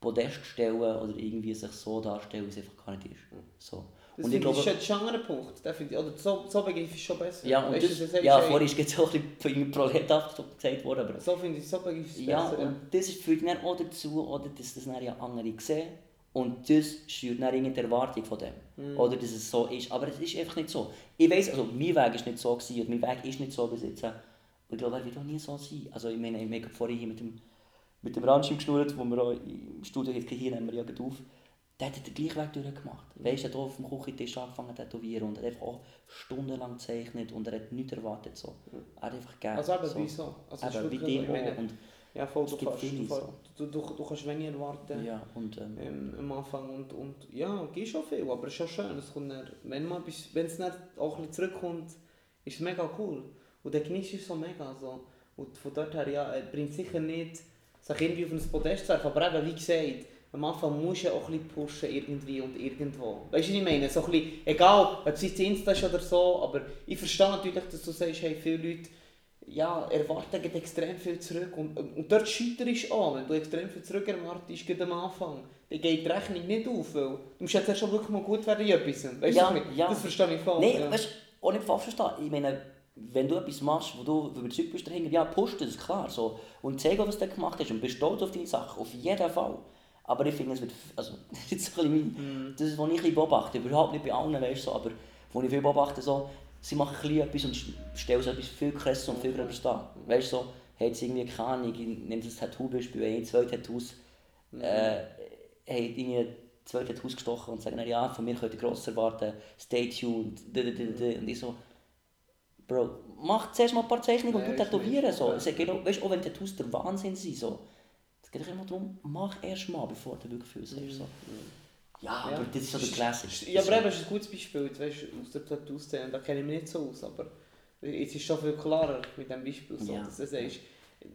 Podest stellen oder irgendwie sich so darstellen, wie es einfach gar nicht ist. So. Das Und ich glaube, ist schon ein anderer Punkt. Den finde ich, oder so, so begreife ich es schon besser. ja, und Weißt das, ja, vorhin ist jetzt auch ein bisschen prolethaft so gesagt worden, aber So finde ich, so begreife ich es ja, besser. und das ist führt dann auch dazu, oder, dass das dann ja andere sehen und das schürt dann irgendeine Erwartung von dem. Mhm. Oder dass es so ist, aber es ist einfach nicht so. Ich weiss, also mein Weg ist nicht so gewesen, und mein Weg ist nicht so bis jetzt. Und ich glaube, er wird auch nie so sein. Also ich meine, ich habe vorhin hier mit dem, mit dem Ranschim geschnurrt, wo wir auch im Studio jetzt hier nehmen wir ja auf. Der hat den gleichen Weg durchgemacht. Weißt du, er hat auf dem Küchentisch angefangen zu tätowieren und er hat einfach auch stundenlang gezeichnet und er hat nichts erwartet. So. Er hat einfach gegeben. Also eben, so. wie so. Also Eben, wie dem meine, auch. Und, ja, voll, du kannst, du, so. du, du, du kannst wenig erwarten. ja, und ähm, Ähm, am Anfang und, und ja, geht schon viel, aber es ist schon schön. Es kommt dann, wenn, man, bis- wenn es dann auch ein bisschen zurückkommt, ist es mega cool. Und dann genießt es so mega. So. Und von dort her, ja, es bringt sicher nicht, sich irgendwie auf ein Podest zu werfen, aber eben, wie gesagt, am Anfang musst du ja auch ein bisschen pushen irgendwie und irgendwo. Weißt du, was ich meine? So ein bisschen, egal, ob es jetzt Insta ist oder so, aber ich verstehe natürlich, dass du sagst, hey, viele Leute ja, erwarten extrem viel zurück. Und, und dort scheiterst du an, wenn du extrem viel zurück erwartest, gerade am Anfang. Dann geht die Rechnung nicht auf, weil du musst jetzt erst schon wirklich mal gut werden in etwas. Weißt Ja, du, ja. das verstehe ich voll. Nein, ja. weißt du, auch nicht falsch verstehen. Ich meine, wenn du etwas machst, wo du überzeugt bist dahinter, ja, post das, klar. So. Und zeig auch, was du gemacht hast und bist stolz auf deine Sache, auf jeden Fall. Aber ich finde, es wird, also, das ist so ein bisschen mein, das ist, was ich beobachte, überhaupt nicht bei allen, weißt du, so, aber wo ich viel beobachte, so, sie machen ein etwas und stellen so etwas viel krasser und viel größer dar. Weißt du, so, hat jetzt irgendwie keine Ahnung, ich nehme das Tattoo-Beispiel, ein, zwei Tattoos, äh, haben irgendwie zwei Tattoos gestochen und sagen, ja, von mir könnt ihr gross erwarten, stay tuned, -d. und ich so, Bro, mach zuerst mal ein paar Zeichnungen und du tätowieren. So. ja. Es geht auch, weißt, auch wenn Tattoos der Wahnsinn sind, so. Es geht immer darum, mach erst mal, bevor du wirklich viel siehst. So. Ja, Ja. aber das ist so der Classic. Ja, aber eben, das ist ein gutes Beispiel, jetzt, weißt, aus der Tattoo-Szene, da kenne ich mich nicht so aus, aber es ist schon viel klarer mit diesem Beispiel, so, Ja. dass du sagst.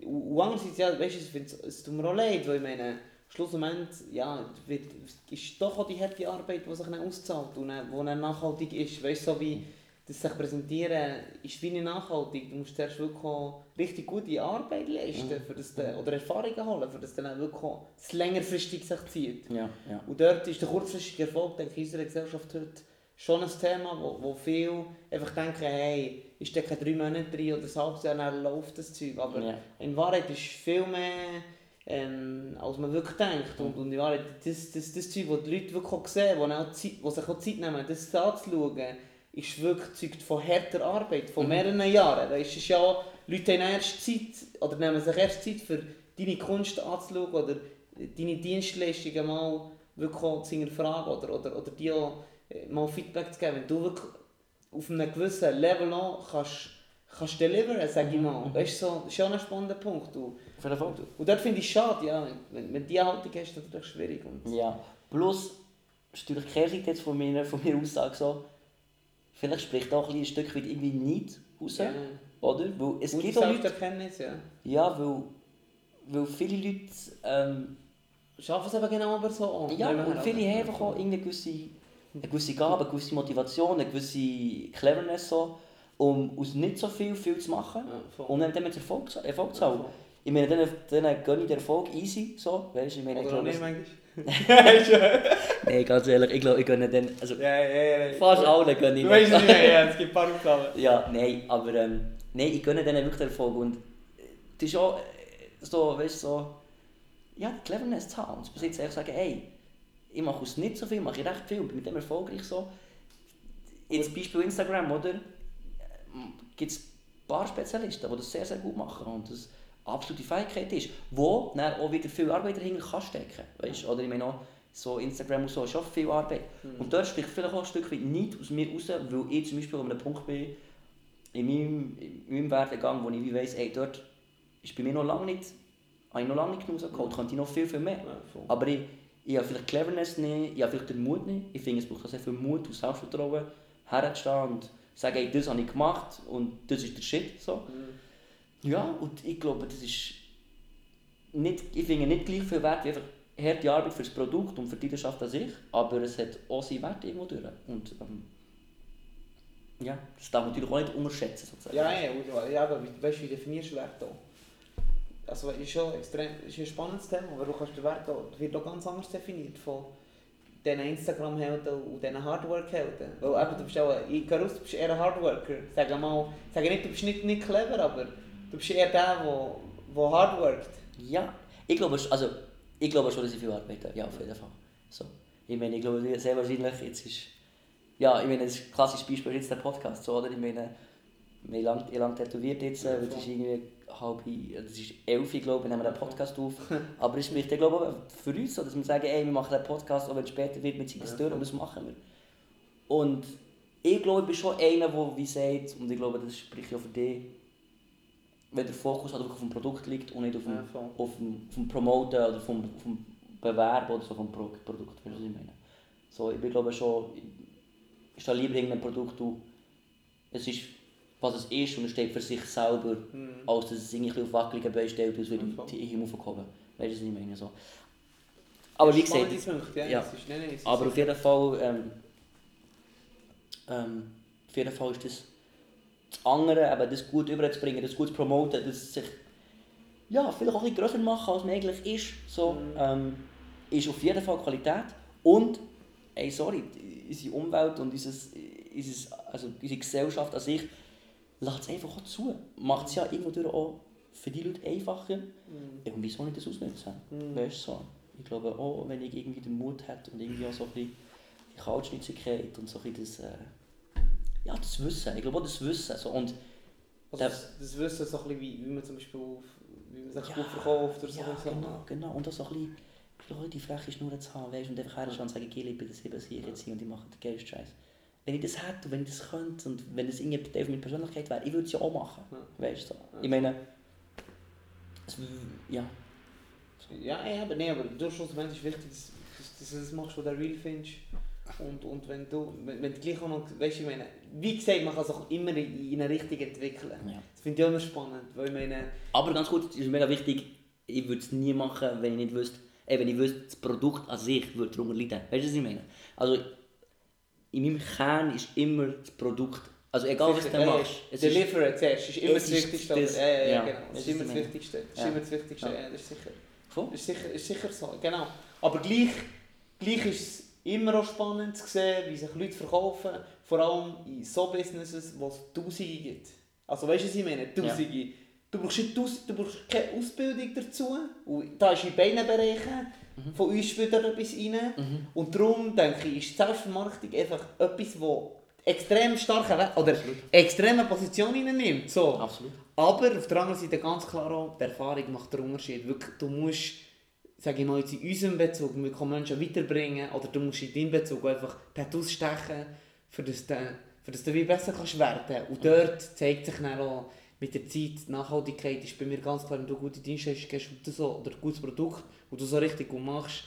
Und andererseits, ja, weißt du, es, es tut mir auch leid, weil ich meine, schlussendlich, ja, wird, ist doch auch die harte Arbeit, die sich dann auszahlt und dann, die dann nachhaltig ist, weißt du, so wie das sich präsentieren ist wie nicht nachhaltig, du musst zuerst wirklich richtig gute Arbeit leisten, für das du, oder Erfahrungen holen, für das dann auch wirklich es längerfristig sich zieht. Ja, ja. Und dort ist der kurzfristige Erfolg, denke ich, in unserer Gesellschaft heute schon ein Thema, wo, wo viele einfach denken, hey, ich stecke drei Monate drin oder ein halbes Jahr, dann läuft das Zeug. Aber Ja. in Wahrheit ist viel mehr, ähm, als man wirklich denkt. Und, und in Wahrheit, das, das, das Zeug, das die Leute wirklich sehen, auch Zeit, wo sich auch Zeit nehmen, das anzuschauen, ist wirklich zeugt von harter Arbeit, von Mhm. mehreren Jahren. Da ist es ja Leute haben erst Zeit, oder nehmen sich erst Zeit für deine Kunst anzuschauen oder deine Dienstleistungen mal wirklich zu hinterfragen oder, oder, oder dir auch äh, mal Feedback zu geben. Wenn du wirklich auf einem gewissen Level auch kannst, kannst deliveren, sage ich mal. Du, so, das ist schon ein spannender Punkt. Und, Fall. und dort finde ich es schade, ja, wenn, wenn die Haltung hast, ist das schwierig. Und, Ja. Plus, ist natürlich die Kehrseite jetzt von meiner, von meiner Aussage so, vielleicht spricht auch ein, Stück weit irgendwie nicht raus, ja. oder? Weil es Gute gibt auch Leute, ja. ja, weil, weil viele Leute, ähm, Schaffen es aber genau aber so an. ja, und viele haben einfach auch irgendeine gewisse, eine gewisse Gabe, eine gewisse Motivation, eine gewisse Cleverness so, um aus nicht so viel viel zu machen Ja, und dann damit Erfolg Erfolg zu haben. Ich meine, dann, dann gönne ich den Erfolg easy, so, weißt du, ich meine, ich Oder auch glaube, Nein, ganz ehrlich, ich glaube, ich gönne den, also Ja, ja, ja. fast alle ich. Du weißt es nicht ja, es gibt ein paar. Ja, nein, aber ähm, nein, ich gönne denen wirklich den Erfolg und äh, das ist auch äh, so, weißt du, so, ja, die Cleverness zu haben. Bis jetzt einfach sagen, ey, ich mache aus nicht so viel, mache ich recht viel bin mit dem erfolgreich so. Jetzt Beispiel Instagram, oder? Gibt es ein paar Spezialisten, die das sehr, sehr gut machen und das absolute Fähigkeit ist, wo dann auch wieder viel Arbeit dahinter kann stecken weißt? Oder ich meine auch, so Instagram und so ist auch viel Arbeit. Mhm. Und dort spricht vielleicht auch ein Stück weit nicht aus mir raus, weil ich zum Beispiel an einem Punkt bin, in meinem, in meinem Werdegang, wo ich wie weiss, ey, dort ist bei mir noch lange nicht, habe ich noch lange nicht genug rausgeholt, könnte ich noch viel, viel mehr. Ja, Aber ich, ich habe vielleicht Cleverness nicht, ich habe vielleicht den Mut nicht. Ich finde, es braucht sehr viel Mut und Selbstvertrauen, herzustehen und sagen, ey, das habe ich gemacht und das ist der Shit. So. Mhm. Ja, und ich glaube, das ist nicht, ich finde nicht gleich viel wert wie einfach harte Arbeit für das Produkt und für die Leidenschaft an sich, aber es hat auch seinen Wert irgendwo durch. Und, ähm, ja, das darf man natürlich auch nicht unterschätzen. Sozusagen. Ja, ja, ja, aber weißt du, wie definierst du Wert hier? Also ist schon extrem, ist ein spannendes Thema, weil du kannst den Wert auch, wird auch ganz anders definiert von diesen Instagram-Helden und diesen Hardwork-Helden. Weil eben, du bist auch, ich gehe raus, du bist eher ein Hardworker. Sag mal, sag nicht, du bist nicht, nicht clever, aber du bist eher der, der, der hardworkt. Ja, ich glaube, also ich glaube schon, dass ich viel arbeite. Ja, auf jeden Fall. So. Ich meine, ich glaube sehr wahrscheinlich, jetzt ist, ja, ich meine, das ist ein klassisches Beispiel jetzt der Podcast, so, oder? Ich meine, ich lang, ich lang tätowiert jetzt, ja, das ist irgendwie halb, das ist elf, glaube ich, nehmen wir den Podcast auf. Aber es spricht, glaube ich, für uns so, dass wir sagen, ey, wir machen den Podcast, auch wenn es später wird, mit Zeit ja, und das machen wir. Und ich glaube, ich bin schon einer, der wie sagt, und ich glaube, das spricht auch für dich, wenn der Fokus halt auf dem Produkt liegt und nicht auf dem, ja, auf dem, dem Promoten oder vom, vom Bewerben oder so vom Pro Produkt, weißt du, was ich meine? So, ich glaube schon, ich stehe lieber irgendein Produkt, du, es ist, was es ist und es steht für sich selber, mhm. als dass es irgendwie auf wackeligen Beinen steht, als würde ich die Himmel verkommen. Weißt du, was ich meine? So. Aber wie gesagt, Punkt, ja, ja. Ist, nein, nein, aber auf jeden Fall, ähm, ähm, auf jeden Fall ist das das andere, eben das gut überzubringen, das gut zu promoten, das sich ja, vielleicht auch ein bisschen grösser machen, als man eigentlich ist, so, mhm. ähm, ist auf jeden Fall Qualität. Und, ey, sorry, unsere Umwelt und unser, unser, also unsere Gesellschaft an sich lässt es einfach auch zu. Macht es ja irgendwo auch für die Leute einfacher. Mhm. Ja, und wieso nicht das ausnutzen? Mhm. Weißt so. Ich glaube auch, wenn ich irgendwie den Mut hätte und irgendwie auch so ein bisschen die Kaltschnäuzigkeit und so ein bisschen das... Äh, ja, das Wissen. Ich glaube auch das Wissen. So. Und also das, das Wissen, so ein bisschen wie, wie man zum Beispiel wie man sich ja, gut verkauft oder so. Ja, genau, genau. Und auch so ein bisschen, Leute die freche Schnur zu haben, weißt, und einfach herstellen und sagen, ich bin das eben hier jetzt hier und ich mache den geilsten Scheiß. Wenn ich das hätte, wenn ich das könnte und wenn das irgendwie Teil meiner Persönlichkeit wäre, ich würde es ja auch machen. Ja. Weißt du? So. Ich meine, es, ja. Ja, ja, aber nee, aber durchaus ist wichtig, dass, dass, du das machst, was du real findest. Und, und wenn du, wenn, wenn du gleich noch, weißt du, ich meine, wie gesagt, man kann sich auch immer in eine Richtung entwickeln. Ja. Das finde ich immer spannend, weil meine... Aber ganz kurz, es ist mega wichtig, ich würde es nie machen, wenn ich nicht wüsste, ey, wenn ich wüsste, das Produkt an sich würde darunter leiden. Weißt du, was ich meine? Also, in meinem Kern ist immer das Produkt, also egal was du machst. Es Deliver zuerst, ist immer das Wichtigste. Das, ja, ja, ja, genau. Das ist immer das Wichtigste. Ist immer das Wichtigste, ja, das ist sicher. Das ist sicher, ist sicher so, genau. Aber gleich, gleich ist es immer auch spannend zu sehen, wie sich Leute verkaufen, vor allem in so Businesses, wo es Tausende gibt. Also weißt du, was ich meine? Tausende. Ja. Du, brauchst du brauchst keine Ausbildung dazu. Und da ist in beiden Bereichen mhm. von uns wieder etwas rein. Mhm. Und darum denke ich, ist Selbstvermarktung einfach etwas, das extrem starke oder extreme Position nimmt. So. Absolut. Aber auf der anderen Seite ganz klar auch, die Erfahrung macht den Unterschied. Wirklich, du musst sage ich mal, jetzt in unserem Bezug, wir können Menschen weiterbringen oder du musst in deinem Bezug einfach Tattoos stechen, für das du, für das du wie besser kannst werden. Und dort zeigt sich dann auch mit der Zeit, Nachhaltigkeit ist bei mir ganz klar, wenn du gute Dienstleistung hast so, oder ein gutes Produkt, und du so richtig gut machst,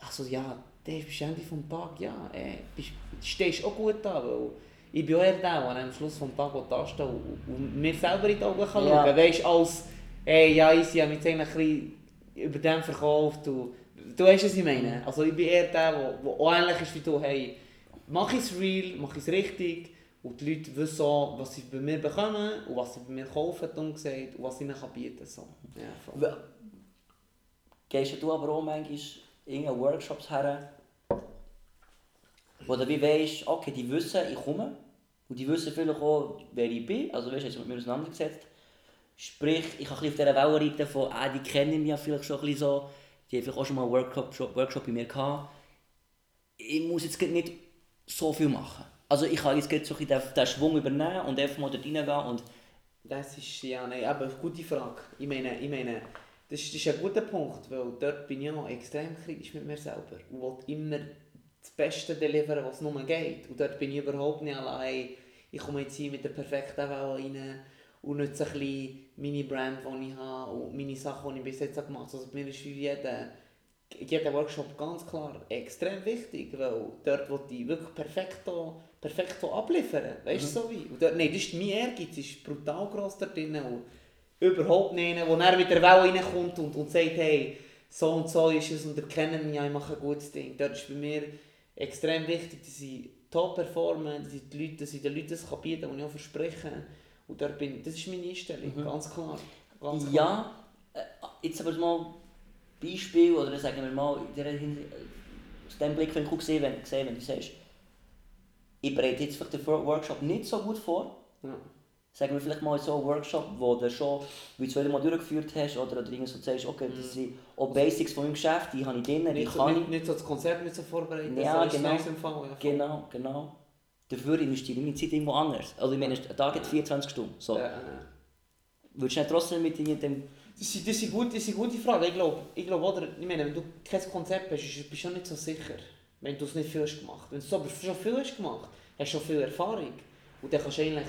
also ja, der ist am Ende des Tages, ja, äh, bist, stehst auch gut da, weil ich bin auch eher der, der am Schluss des Tages da steht und, und mir selber in die Augen kann ja. schauen, weißt, als, ey, ja, ich habe jetzt eigentlich ein bisschen über den verkauft. Du, du weißt, was ich meine. Also ich bin eher der, der, ähnlich ist wie du. Hey, mach es real, mach es richtig. Und die Leute wissen auch, was sie bei mir bekommen und was sie bei mir kaufen, und was ich ihnen bieten kann. So. Ja, Gehst du aber auch manchmal in Workshops her, wo du weißt, okay, die wissen, ich komme. Und die wissen vielleicht auch, wer ich bin. Also weißt du, jetzt mit mir auseinandergesetzt Sprich, ich bisschen auf dieser Welle reiten von, ah, die kennen mich ja vielleicht schon ein bisschen so, die haben vielleicht auch schon mal einen Workshop, Workshop bei mir gehabt. Ich muss jetzt nicht so viel machen. Also ich kann jetzt so ein den, Schwung übernehmen und einfach mal dort reingehen und... Das ist, ja, nein, aber eine gute Frage. Ich meine, ich meine das, ist, das ist ein guter Punkt, weil dort bin ich noch extrem kritisch mit mir selber und will immer das Beste deliveren, was nur geht. Und dort bin ich überhaupt nicht allein. Ich komme jetzt hier mit der perfekten Welle rein und nutze ein bisschen meine Brand, die ich habe und meine Sachen, die ich bis jetzt gemacht habe. Also mir ist für jeden, jeden Workshop ganz klar extrem wichtig, weil dort will ich wirklich perfekt, perfekt abliefern. Weißt du, mhm. so wie? Und dort, nein, das ist mein Ehrgeiz, ist brutal gross dort drin. Und überhaupt nicht, wo er mit der Welle reinkommt und, und sagt, hey, so und so ist es und erkennen mich, ich mache ein gutes Ding. Dort ist bei mir extrem wichtig, dass ich top performen, dass ich, die Leute, dass ich den Leuten das bieten kann, was ich auch verspreche. Und bin, das ist meine Einstellung, mhm. ganz klar. Ganz klar. Ja, äh, jetzt aber mal Beispiel, oder sagen wir mal, in aus dem Blickwinkel gesehen, wenn, gesehen, wenn du sagst, ich bereite jetzt vielleicht den Workshop nicht so gut vor, ja sagen wir vielleicht mal so einen Workshop, wo du schon wie zwei Mal durchgeführt hast oder, oder so sagst, okay, das mhm. sind auch Basics von meinem Geschäft, die habe ich drin, die kann nicht, ich... Nicht so das Konzept nicht so vorbereiten, ja, genau, Fall, ja, genau, genau. Dafür investiere ich meine Zeit irgendwo anders. Also ich meine, ein Tag hat 24 Stunden. So. Ja, ja. Würdest du nicht trotzdem mit dem... Das ist, das ist, gut, das ist eine gute Frage. Ich glaube, ich glaube oder, ich meine, wenn du kein Konzept hast, bist du schon nicht so sicher, wenn du es nicht viel hast gemacht. Wenn du es aber schon viel hast gemacht, hast du schon viel Erfahrung. Und dann kannst du eigentlich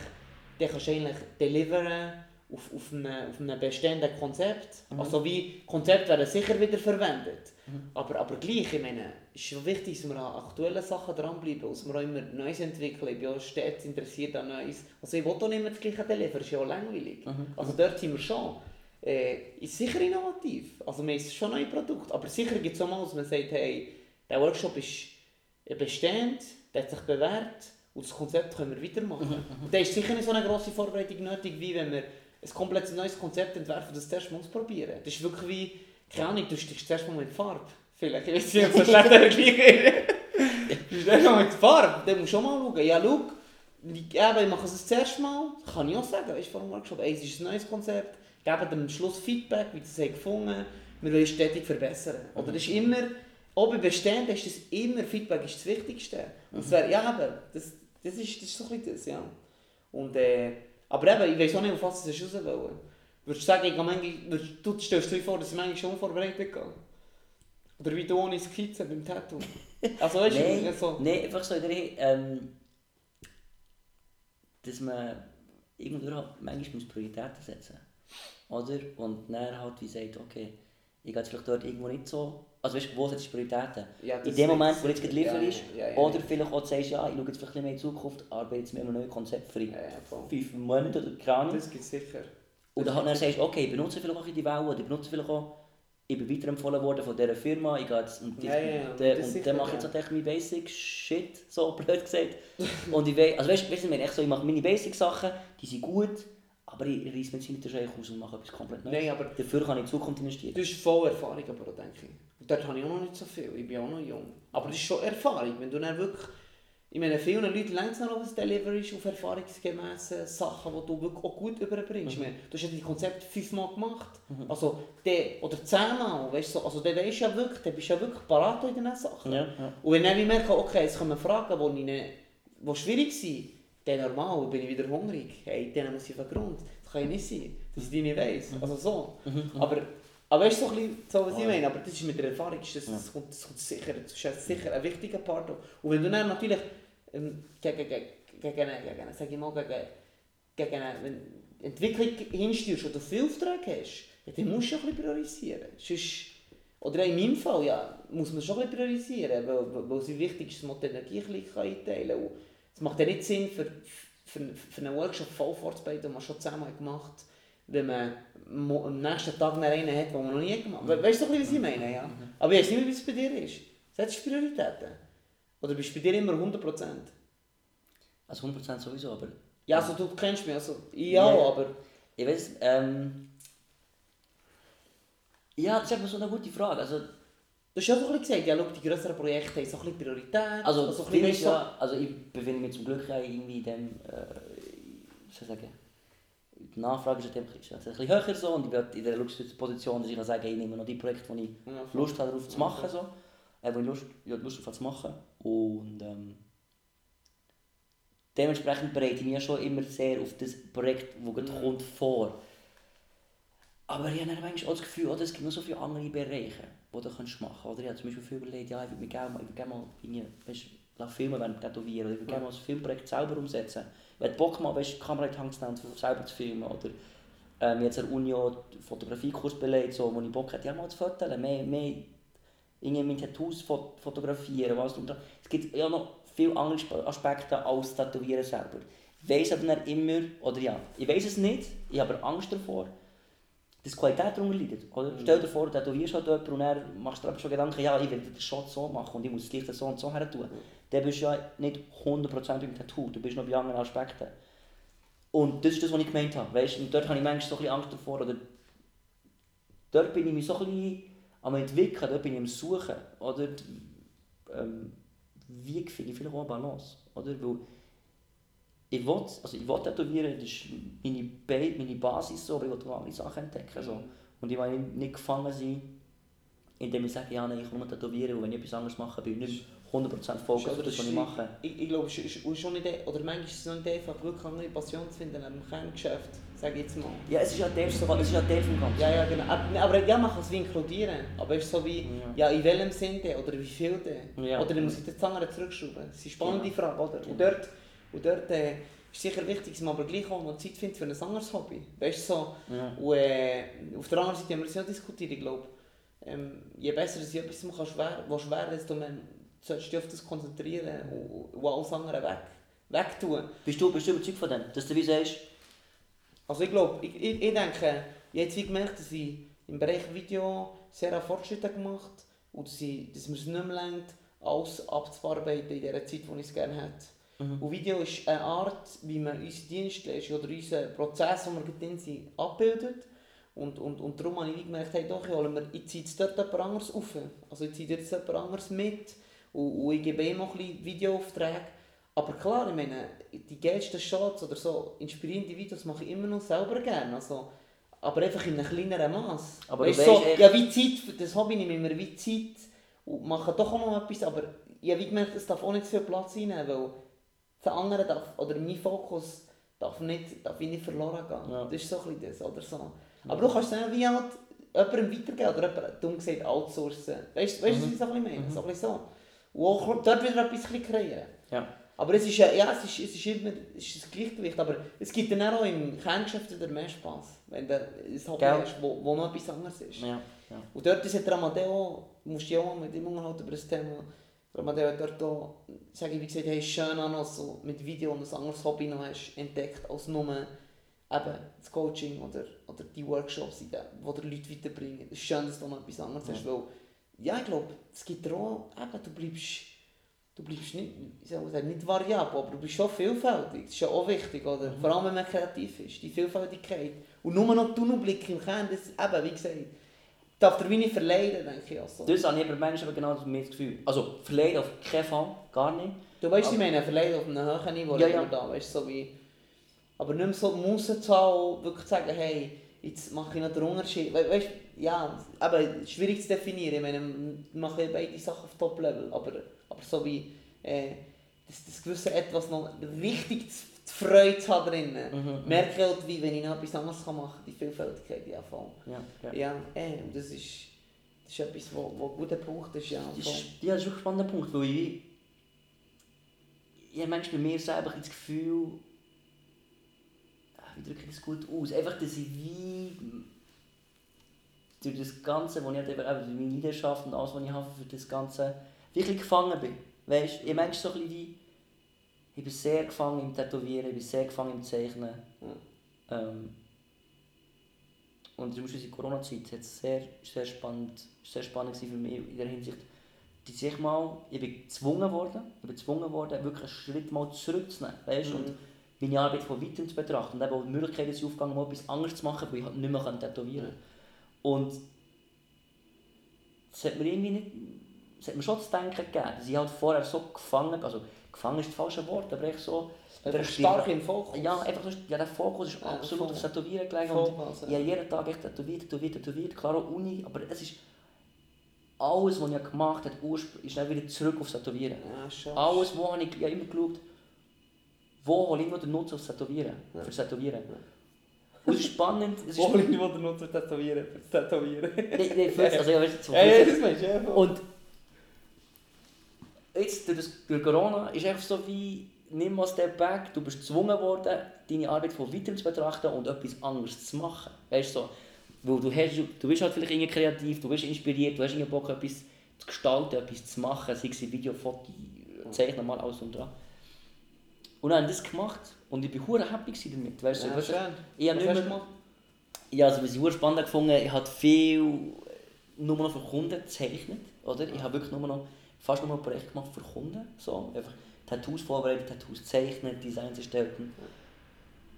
dann kannst du eigentlich deliveren auf, auf, einem, auf einem bestehenden Konzept. Mhm. Also wie Konzept werden sicher wieder verwendet. Mhm. Aber, aber gleich, ich meine, ist schon wichtig, dass wir an aktuellen Sachen dranbleiben, dass wir auch immer Neues entwickeln. Ich bin auch stets interessiert an Neues. Also ich will auch nicht mehr das gleiche das ist ja auch langweilig. Mhm. Also dort sind wir schon. Äh, ist sicher innovativ. Also man ist schon neue Produkte. Aber sicher gibt es auch mal, dass man sagt, hey, der Workshop ist bestehend, der hat sich bewährt und das Konzept können wir weitermachen. Mhm, mhm. Und da ist sicher nicht so eine grosse Vorbereitung nötig, wie wenn wir ein komplett neues Konzept entwerfen, das zuerst mal ausprobieren. Das ist wirklich wie, keine Ahnung, du stichst zuerst mal mit Farbe. Vielleicht, ich weiß nicht, ob so schlecht vergleichen Du stichst mal mit Farbe, dann musst du schon mal schauen. Ja, schau, eben, ich mache es das zuerst Mal, kann ich auch sagen, weißt du, vor dem Workshop, ey, es ist ein neues Konzept, geben am Schluss Feedback, wie sie es gefunden wir wollen es stetig verbessern. Oder das ist immer, auch bei Bestehenden ist das immer, Feedback ist das Wichtigste. Und es wäre, ja eben, das, das ist, das ist so ein bisschen das, ja. Und, äh, aber eben, ich weiß auch nicht, auf was es raus wollen. Würdest du sagen, ich manchmal, du stellst dir vor, dass ich manchmal schon vorbereitet gehe? Oder wie du ohne Skizze beim Tattoo? Also weißt nee, du, so... Nein, einfach so, ähm, dass man irgendwo manchmal Prioritäten setzen Oder? Und dann halt wie sagt, okay, ich gehe jetzt vielleicht dort irgendwo nicht so also weißt wo sind die Prioritäten? Ja, in dem Moment, wo jetzt geliefert ist, ja, ja, oder vielleicht auch sagst, ja, ich schaue jetzt vielleicht mehr in die Zukunft, arbeite jetzt mit einem neuen Konzept für fünf Monate oder keine Ahnung. Das gibt es sicher. Und dann, dann sagst du, okay, ich benutze vielleicht auch die Welle, oder ich benutze vielleicht auch, ich bin weiterempfohlen worden von dieser Firma, ich gehe jetzt und, ja, ja, und, und, und dann mache ich jetzt halt meine Basic Shit, so blöd gesagt. und ich weiß, also weißt du, ich, so, ich mache meine Basic Sachen, die sind gut, aber ich reiße mir jetzt nicht aus und mache etwas komplett Neues. Nein, aber Dafür kann ich in die Zukunft investieren. Du hast voll Erfahrung aber denke ich dort habe ich auch noch nicht so viel, ich bin auch noch jung. Aber das ist schon Erfahrung, wenn du dann wirklich, ich meine, vielen Leuten längt es noch auf das Delivery auf erfahrungsgemäße Sachen, die du wirklich auch gut überbringst. Mhm. Du hast ja die Konzept fünfmal gemacht, mhm. also der, oder zehnmal, weißt du, also der weisst ja wirklich, der bist ja wirklich parat in diesen Sachen. Ja, ja. Und wenn ich merke, okay, jetzt kommen Fragen, die, nicht, die schwierig sind, dann normal, bin ich wieder hungrig, hey, dann muss ich auf den Grund. Das kann ja nicht sein, ich die nicht weiss. Mhm. Also so. Aber aber weißt du, so, ein so was ich meine, aber das ist mit der Erfahrung, das, das, kommt, das kommt sicher, das ist sicher ein wichtiger Part. Und wenn du dann natürlich ähm, gegen, gegen, gegen, gegen, sag ich mal, gegen, gegen eine Entwicklung hinsteuerst und du viele Aufträge hast, ja, dann musst du ein bisschen priorisieren. Sonst, oder in meinem Fall ja, muss man schon ein bisschen priorisieren, weil, weil es wichtig ist, dass man die Energie ein einteilen kann. Es macht ja nicht Sinn, für, für, für einen Workshop voll vorzubereiten, den man schon zusammen gemacht hat wenn man am nächsten Tag einen hat, den man noch nie gemacht hat. Weißt du, was ich meine? Ja? Mhm. Aber ich weiß nicht mehr, wie es bei dir ist. Setzt du Prioritäten? Oder bist du bei dir immer 100%? Also 100% sowieso, aber... Ja, also du kennst mich, also ich ja, auch, aber... Ich weiß, ähm... Ja, das ist eben so eine gute Frage. Also, Du hast ja so ein bisschen gesagt, ja, schau, die größeren Projekte haben so ein bisschen Priorität. Also, also, ein bisschen, ja, also ich befinde mich zum Glück irgendwie in dem, äh, soll ich sagen, die Nachfrage ist ist halt ein bisschen höher so und ich bin in der Luxusposition, dass ich kann sagen, ich nehme noch die Projekte, die ich Ja. Lust habe, darauf zu machen, so. Äh, wo ich Lust, ja, Lust darauf zu machen. Und ähm, dementsprechend bereite ich mich ja schon immer sehr auf das Projekt, das gerade Mhm. kommt, vor. Aber ich habe manchmal auch das Gefühl, oder, es gibt noch so viele andere Bereiche, die du kannst machen kannst. Oder ich habe zum Beispiel viel überlegt, ja, ich würde mir gerne mal, ich gerne mal irgendwie, weißt, filmen während Tätowieren. Ich würde gerne mal ein Filmprojekt selber umsetzen. Ich hätte Bock mal, weißt, die Kamera in die Hand zu nehmen und selber zu filmen. Oder ähm, jetzt an der Uni auch Fotografiekurs belegt, so, wo ich Bock hätte, ja mal zu fotografieren, mehr, mehr irgendwie mit Tattoos fot fotografieren. Was und da. Es gibt ja noch viele andere Sp- Aspekte als Tätowieren selber. Ich weiss aber dann immer, oder ja, ich weiß es nicht, ich habe Angst davor, dass die Qualität darunter leidet. Oder? Stell dir vor, du tätowierst halt jemanden und dann machst du dir schon Gedanken, ja, ich will den Shot so machen und ich muss das Licht so und so her tun. Dann bist du ja nicht 100% im Tattoo, du bist noch bei anderen Aspekten. Und das ist das, was ich gemeint habe. Weißt? Und dort habe ich manchmal so ein bisschen Angst davor. Oder dort bin ich mich so ein bisschen am entwickeln, dort bin ich am Suchen. Oder ähm, wie finde ich vielleicht auch eine Balance. Oder? Weil ich will, also ich will tätowieren, das ist meine, Ba- meine Basis, so, aber ich will auch andere Sachen entdecken. So. Und ich will nicht gefangen sein, indem ich sage, ja, nein, ich will nur tätowieren und wenn ich etwas anderes mache, bin ich nicht 100% Fokus auf das, was ich mache. Ich, ich glaube, es ist, ist schon nicht, oder manchmal ist es noch nicht einfach, wirklich eine andere Passion zu finden neben dem Kerngeschäft, sage ich jetzt mal. Ja, es ist ja Teil, ist ja Teil vom Ganzen. Ja, ja, genau. Aber, ja, man kann es wie inkludieren. Aber es ist so wie, ja, in welchem Sinn denn? Oder wie viel denn? Ja. Oder muss ich den Zanger zurückschrauben? Das ist eine spannende Genau. Frage, oder? Und dort, und dort äh, ist sicher wichtig, dass man aber gleich auch noch Zeit findet für ein anderes Hobby. Weißt du, so. Ja. Und äh, auf der anderen Seite haben wir das ja diskutiert, ich glaube, ähm, je besser dass ich etwas machen schwer, was schwer desto mehr solltest du dich auf das konzentrieren und, und alles andere weg, wegtun. Bist du, bist du überzeugt von dem? Dass du wie sagst, Also ich glaube, ich, ich, ich denke, ich habe jetzt wie gemerkt, dass ich im Bereich Video sehr Fortschritte gemacht und dass, ich, dass mir es nicht mehr reicht, alles abzuarbeiten in der Zeit, die ich es gerne hätte. Mhm. Und Video ist eine Art, wie man unsere Dienstleistung oder unseren Prozess, den wir drin sind, abbildet. Und, und, und darum habe ich gemerkt, hey, doch, ich, hole mir, ich ziehe jetzt dort jemand anderes auf. Also ich ziehe jetzt jemand anderes mit und, und ich gebe ihm auch ein bisschen Videoaufträge. Aber klar, ich meine, die geilsten Shots oder so inspirierende Videos mache ich immer noch selber gerne. Also, aber einfach in einem kleineren Maß. Aber weißt, so, echt- ja, wie Zeit, das Hobby nehme ich mir wie Zeit und mache doch auch noch etwas, aber ich habe gemerkt, es darf auch nicht zu viel Platz einnehmen, weil der andere darf, oder mein Fokus darf, nicht, darf ich nicht verloren gehen. Ja. Das ist so ein das, oder so. Aber du kannst es dann wie halt jemandem weitergeben oder jemand, dumm gesagt, outsourcen. Weißt du, Mhm. was ich so ein meine? So ein so. Und auch dort wieder etwas kreieren. ja. Aber es ist ja, ja es ist, es ist immer es ist das Gleichgewicht, aber es gibt dann auch im Kerngeschäft wieder mehr Spass, wenn du ein Hobby Gell? hast, wo, wo noch etwas anderes ist. Ja, ja. Und dort ist der Amadeo, du musst dich auch mit ihm unterhalten über das Thema, der Amadeo hat dort auch, sage ich wie gesagt, hey, schön auch noch so mit Video und ein anderes Hobby noch hast entdeckt, als nur eben das Coaching oder, oder die Workshops, die die Leute weiterbringen. Es ist schön, dass du noch etwas anderes hast, weil, ja, ich glaube, es gibt dir auch, eben, du bleibst, du bleibst nicht, ich soll mal nicht variabel, aber du bist schon vielfältig, das ist ja auch wichtig, oder? Vor allem, wenn man kreativ ist, die Vielfältigkeit. Und nur noch Tunnelblick im Kern, das, eben, wie gesagt, darf dir wie nicht verleiden, denke ich. Also. Das habe ich aber manchmal aber genau das Gefühl. Also, verleiden auf keinen Fall, gar nicht. Du weißt, ich meine, verleiden auf einem höheren Niveau, Ja, ja, da, weißt du, so wie... Aber nicht mehr so die Musse zu haben, wirklich zu sagen, hey, jetzt mache ich noch den Unterschied. We weißt du, ja, aber schwierig zu definieren. Ich meine, wir machen beide Sachen auf Top-Level, aber, aber so wie äh, das, das gewisse Etwas noch richtig zu, zu Freude zu haben drin. Mhm, Merke ich halt, wie wenn ich noch etwas anderes machen kann, die Vielfältigkeit, ja voll. Ja, ja. Ja, äh, und das ist, das ist etwas, wo, wo ein guter Punkt ist, ja. Das voll. ist, ja, das ist wirklich ein spannender Punkt, weil ich, ich habe manchmal bei mir selber das Gefühl, ah, wie drücke ich das gut aus, einfach, dass ich wie durch das Ganze, wo ich halt eben, durch meine Leidenschaft und alles, was ich habe für das Ganze, wirklich gefangen bin. Weißt du, ich manchmal so ein bisschen wie, ich bin sehr gefangen im Tätowieren, ich bin sehr gefangen im Zeichnen. Ähm, und zum Beispiel in Corona-Zeit hat es sehr, sehr spannend, sehr spannend für mich in der Hinsicht, dass ich mal, ich bin gezwungen worden, ich bin gezwungen worden, wirklich einen Schritt mal zurückzunehmen, weißt, Mhm. und meine Arbeit von weitem zu betrachten und eben auch die Möglichkeit ist aufgegangen, mal etwas anderes zu machen, weil ich halt nicht mehr tätowieren kann. Und das hat mir irgendwie nicht, das hat mir schon zu denken gegeben, dass ich halt vorher so gefangen, also gefangen ist das falsche Wort, aber echt so... Einfach stark im Fokus. Ja, einfach so, ja, der Fokus ist Ja, absolut voll. aufs Tätowieren gelegen. Voll, also. habe jeden Tag echt tätowiert, tätowiert, tätowiert. Klar auch Uni, aber es ist... Alles, was ich gemacht habe, ist dann wieder zurück aufs Tätowieren. Ja. Alles, wo habe ich, habe immer geschaut, wo hole ich noch den Nutzen aufs Tätowieren, Ja. fürs Tätowieren. Und es ist spannend, es ist... Wo ich will nur zu tätowieren, für das Tätowieren. Nee, nee, fürs, also ja, weißt du, Ja, ja, das meinst du, ja. Und jetzt durch, das, durch Corona ist einfach so wie, nimm mal Step back, du bist gezwungen worden, deine Arbeit von weitem zu betrachten und etwas anderes zu machen. Weißt du, so, weil du, hast, du bist halt vielleicht irgendwie kreativ, du bist inspiriert, du hast irgendwie Bock, etwas zu gestalten, etwas zu machen, sei es Video, Foto, Zeichnen, mal alles und dran. Und dann habe ich das gemacht und ich war hure happy damit. Weißt du, Ja, weißt ich habe nicht mehr, gemacht? ja, also was ich sehr spannend gefunden ich habe viel nur noch für Kunden gezeichnet, oder? Ich habe wirklich nur noch, fast nur noch Projekte gemacht für Kunden, so, einfach Tattoos vorbereitet, Tattoos gezeichnet, Designs erstellt.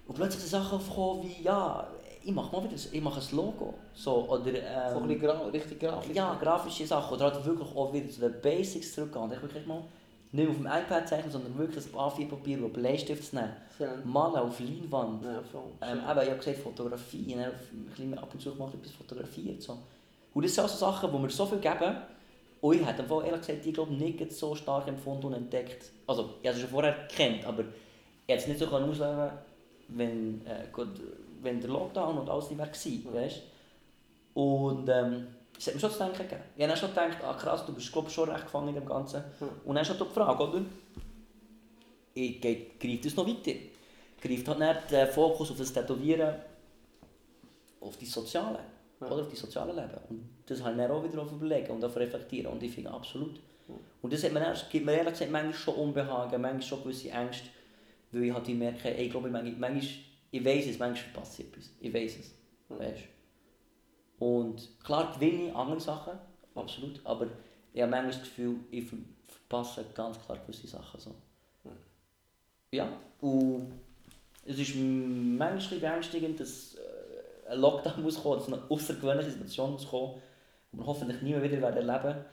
Und plötzlich sind Sachen aufgekommen wie, ja, ich mache mal wieder, ich mache ein Logo, so, oder, So ähm, ein bisschen gra richtig grafisch. ja, grafische Sachen, oder halt wirklich auch wieder zu den Basics zurückgehen, und ich wirklich mal nicht auf dem iPad zeichnen, sondern wirklich ein A4-Papier und Bleistift zu nehmen, Schön. malen auf Leinwand, Ja, voll. ähm, eben, ich habe gesagt Fotografie, ich habe ein ab und zu gemacht, etwas fotografiert. So. Und das sind also Sachen, die mir so viel geben. Und ich hätte im Fall ehrlich gesagt, ich glaube nicht so stark empfunden und entdeckt. Also, ich habe es schon vorher gekannt, aber ich hätte es nicht so ausleben wenn, äh, gut, wenn der Lockdown und alles nicht mehr war. Weißt? Und ähm, es hat mir schon zu denken gegeben. Ich habe schon gedacht, ah krass, du bist glaub, schon recht gefangen in dem Ganzen. Hm. Und dann ist halt die Frage, oder? Ich, greift es noch weiter? Greift halt nicht den Fokus auf das Tätowieren auf die Soziale, Ja. oder auf die soziale Leben. Und das habe ich dann auch wieder auf überlegen und auf reflektieren. Und ich finde absolut. Ja. Und das hat mir, erst, gibt mir ehrlich gesagt manchmal schon Unbehagen, manchmal schon gewisse Ängste, weil ich halt merke, ey, ich glaube, manchmal, manchmal, ich weiß es, manchmal verpasse ich etwas. Ich weiß es. Ja. Weißt? Und klar gewinne ich andere Sachen, absolut, aber ich habe manchmal das Gefühl, ich ver- verpasse ganz klar gewisse Sachen. So. Ja. Ja, und es ist manchmal beängstigend, dass äh, ein Lockdown muss kommen, dass eine außergewöhnliche Situation muss kommen, die wir hoffentlich nie mehr wieder werden erleben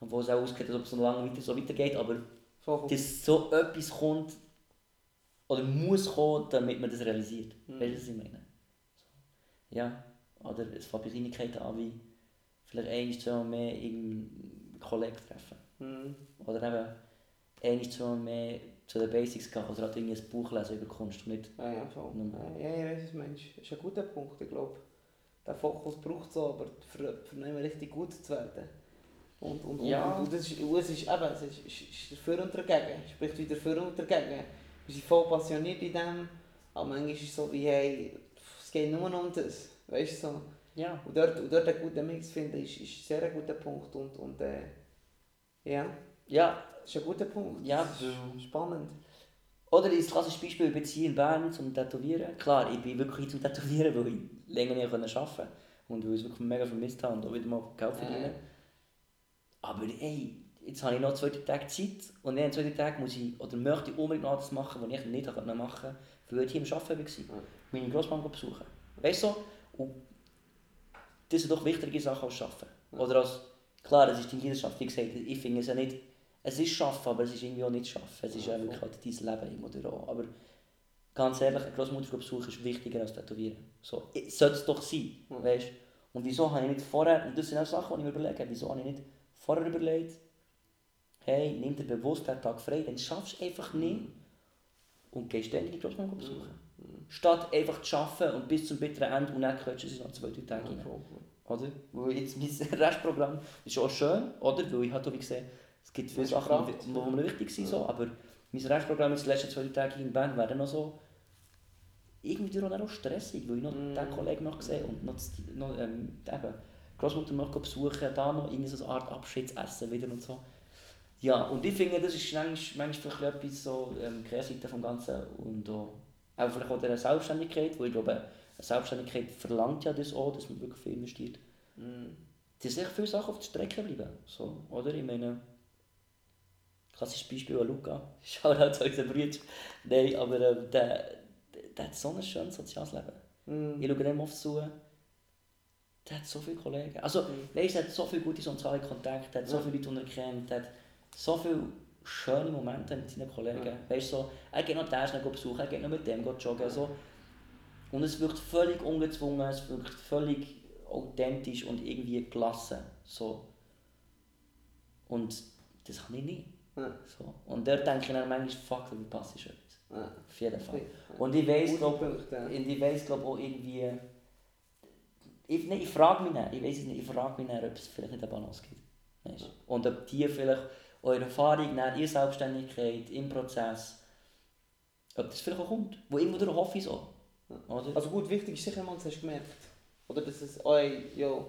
obwohl es auch ausgeht, als ob es noch lange weiter so weitergeht, aber Voll. dass so etwas kommt oder muss kommen, damit man das realisiert. Mhm. Weißt du, was ich meine? So. Ja, oder es fängt bei Kleinigkeiten an, wie vielleicht ein, zwei Mal mehr irgendeinen Kollegen treffen. Mhm. Oder eben ein, zwei Mal mehr zu den Basics gehen oder halt irgendwie ein Buch lesen über Kunst und nicht... Ja, ja, voll. Mhm. Ja, ja, ich weiß, du meinst. Das ist ein guter Punkt, ich glaube. Der Fokus braucht es aber für, für nicht richtig gut zu werden. Und, und, Ja. und, und das ist, und es ist eben, es ist, ist, ist dafür und dagegen. Es spricht wieder für und dagegen. Wir sind voll passioniert in dem, aber manchmal ist es so wie, hey, es geht nur um das. Weißt du so? Ja. Und dort, und dort einen guten Mix finden, ist, ist ein sehr guter Punkt. Und, und äh, ja, Ja, das ist ein guter Punkt. Ja, Das ist spannend. Oder ein klassisches Beispiel, ich bin hier in Bern zum Tätowieren. Klar, ich bin wirklich hier zum Tätowieren, weil ich länger nicht arbeiten konnte und weil ich es wirklich mega vermisst habe und auch wieder mal Geld verdienen. Äh, Aber ey, jetzt habe ich noch zwei Tage Zeit und in den zwei Tagen muss ich, oder möchte ich unbedingt noch etwas machen, was ich nicht machen konnte, weil ich hier im Arbeiten war. Meine Grossmama besuchen. Weißt du? Und das sind doch wichtige Sachen als Arbeiten. Oder als, klar, es ist die Leidenschaft, wie gesagt, ich finde es ja nicht, es ist Arbeiten, aber es ist irgendwie auch nicht Arbeiten. Es ist Ja, wirklich halt dein Leben irgendwo durch auch. Aber ganz ehrlich, eine Großmutter besuchen ist wichtiger als Tätowieren. So, sollte es doch sein, Ja. weißt Und wieso habe ich nicht vorher, und das sind auch Sachen, die ich mir überlege, wieso habe ich nicht vorher überlegt, hey, nimm dir bewusst den Tag frei, dann schaffst du einfach nicht und gehst dann die Großmutter besuchen. Statt einfach zu arbeiten und bis zum bitteren Ende und dann quetschen sie noch zwei, drei Tage rein. Oder? Weil jetzt mein Restprogramm ist auch schön, oder? Weil ich habe wie gesehen, es gibt viele Das Sachen, die mir wichtig sind, so, aber mein Restprogramm jetzt die letzten zwei Tage in Bern wäre noch so irgendwie auch noch stressig, weil ich noch Mm. den Kollegen noch gesehen und noch, das- noch ähm, eben, Großmutter noch besuchen, da noch irgendwie so eine Art Abschiedsessen wieder und so. Ja, und ich finde, das ist manchmal, manchmal etwas so ähm, Kehrseite vom Ganzen und auch, auch vielleicht auch der Selbstständigkeit, weil ich glaube, eine Selbstständigkeit verlangt ja das auch, dass man wirklich viel investiert. Mhm. Es sind echt viele Sachen auf der Strecke bleiben, so, oder? Ich meine, klassisches Beispiel an Luca, Shoutout zu unseren Brüdern. Nein, aber äh, der, der hat so ein schönes soziales Leben. Mhm. Ich schaue dem oft zu. Der hat so viele Kollegen. Also, Mhm. weißt, er hat so viele gute soziale Kontakte, hat so viele Leute, die er kennt, hat so viele schöne Momente mit seinen Kollegen. Ja. Weißt so, er geht noch schnell besuchen, er geht noch mit dem joggen. So. Und es wirkt völlig ungezwungen, es wirkt völlig authentisch und irgendwie gelassen. So. Und das kann ich nie. Ja. So. Und dort denke ich dann manchmal, fuck, du passt ist etwas. Ja. Auf jeden Fall. Ja. Und ich weiss, Gute glaub, Punkte, ja. ich glaub, auch irgendwie. Ich, nee, ich frage mich nicht, ich weiß es nicht, ich frage mich nicht, ob es vielleicht nicht eine Balance gibt. Weißt? du? Und ob die vielleicht eure Erfahrung, dann ihre Selbstständigkeit im Prozess, ob das vielleicht auch kommt. Wo irgendwo durch hoffe ich so. Oder? Also gut, wichtig ist sicher mal, das hast du gemerkt. Oder dass es euch, ja,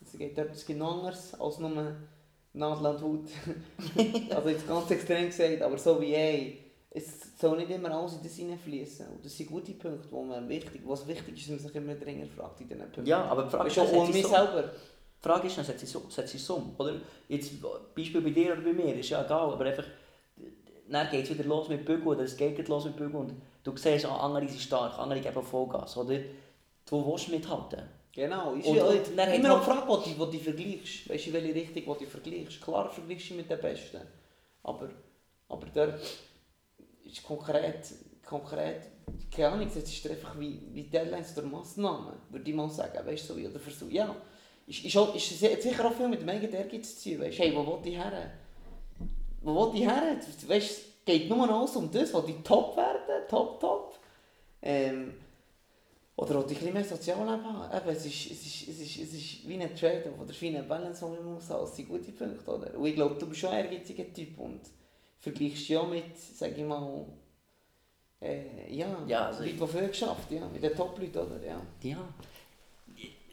es geht dort es gibt noch anders als nur Haut. also jetzt ganz extrem gesagt, aber so wie ey, es soll nicht immer alles in das hineinfließen. Und das sind gute Punkte, wo man wichtig, was wichtig ist, dass man sich immer dringend fragt in diesen Punkten. Ja, aber die Frage ist um setzt mich so? selber. Die Frage ist, setzt sie so, es um. Oder? Jetzt, Beispiel bei dir oder bei mir, ist ja egal, aber einfach, dann geht es wieder los mit Bügeln, oder es geht los mit Bügeln und du siehst, ah, andere sind stark, andere geben Vollgas, oder? Du willst mithalten. Genau, ist Und- ja, und dann immer die Frage, wo du, du vergleichst. Weißt du, in welche Richtung du vergleichst. Klar vergleichst du mit den Besten. Aber, aber dort ist konkret, konkret, keine Ahnung, das ist einfach wie, wie Deadlines oder Massnahmen, würde ich mal sagen. Weißt du, so wie, oder Versuch. Ja, ist, ist, auch, ist sicher auch viel mit dem eigenen Ehrgeiz zu tun. Weißt du, hey, wo will ich her? Wo will ich her? Weißt du, es geht nur noch alles um das, wo die top werden, top, top. Ähm, oder auch ein bisschen mehr Sozialleben haben. Eben, es, ist, es, ist, es, ist, es ist wie ein Trade-off oder wie eine Balance, die man muss haben. Das sind gute Punkte. Oder? Und ich glaube, du bist schon ein ehrgeiziger Typ und vergleichst ja mit, sag ich mal, äh, ja, Ja, also Leute, die früher geschafft ja, mit den Top-Leuten, oder? Ja. Ja.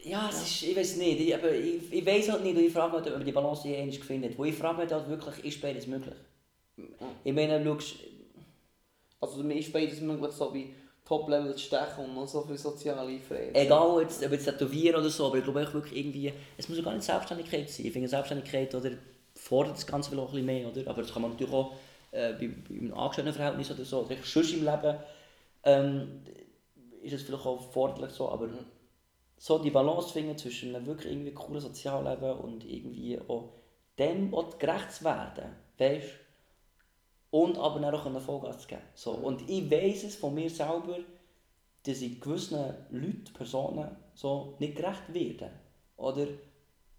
Ja, es ist, ich weiß nicht, ich, aber ich, ich weiß halt nicht, und ich frage mich, halt, ob man die Balance je einmal findet. Wo ich frage mich halt wirklich, ist beides möglich? Ich meine, du schaust, Also ist beides möglich, so wie Top-Level zu stechen und noch so viel soziale Freiheit. egal jetzt, ob jetzt tätowieren oder so, aber ich glaube auch wirklich irgendwie, es muss ja gar nicht Selbstständigkeit sein. Ich finde Selbstständigkeit oder fordert das Ganze vielleicht auch ein bisschen mehr, oder? Aber das kann man natürlich auch äh, bei, bei einem Angestelltenverhältnis oder so, oder sonst im Leben, ähm, ist es vielleicht auch forderlich so, aber so die Balance finden zwischen einem wirklich irgendwie coolen Sozialleben und irgendwie auch dem auch gerecht zu werden, weißt Und aber dann auch einen Vollgas zu geben. So. Und ich weiss es von mir selber, dass ich gewissen Leuten, Personen so nicht gerecht werde. Oder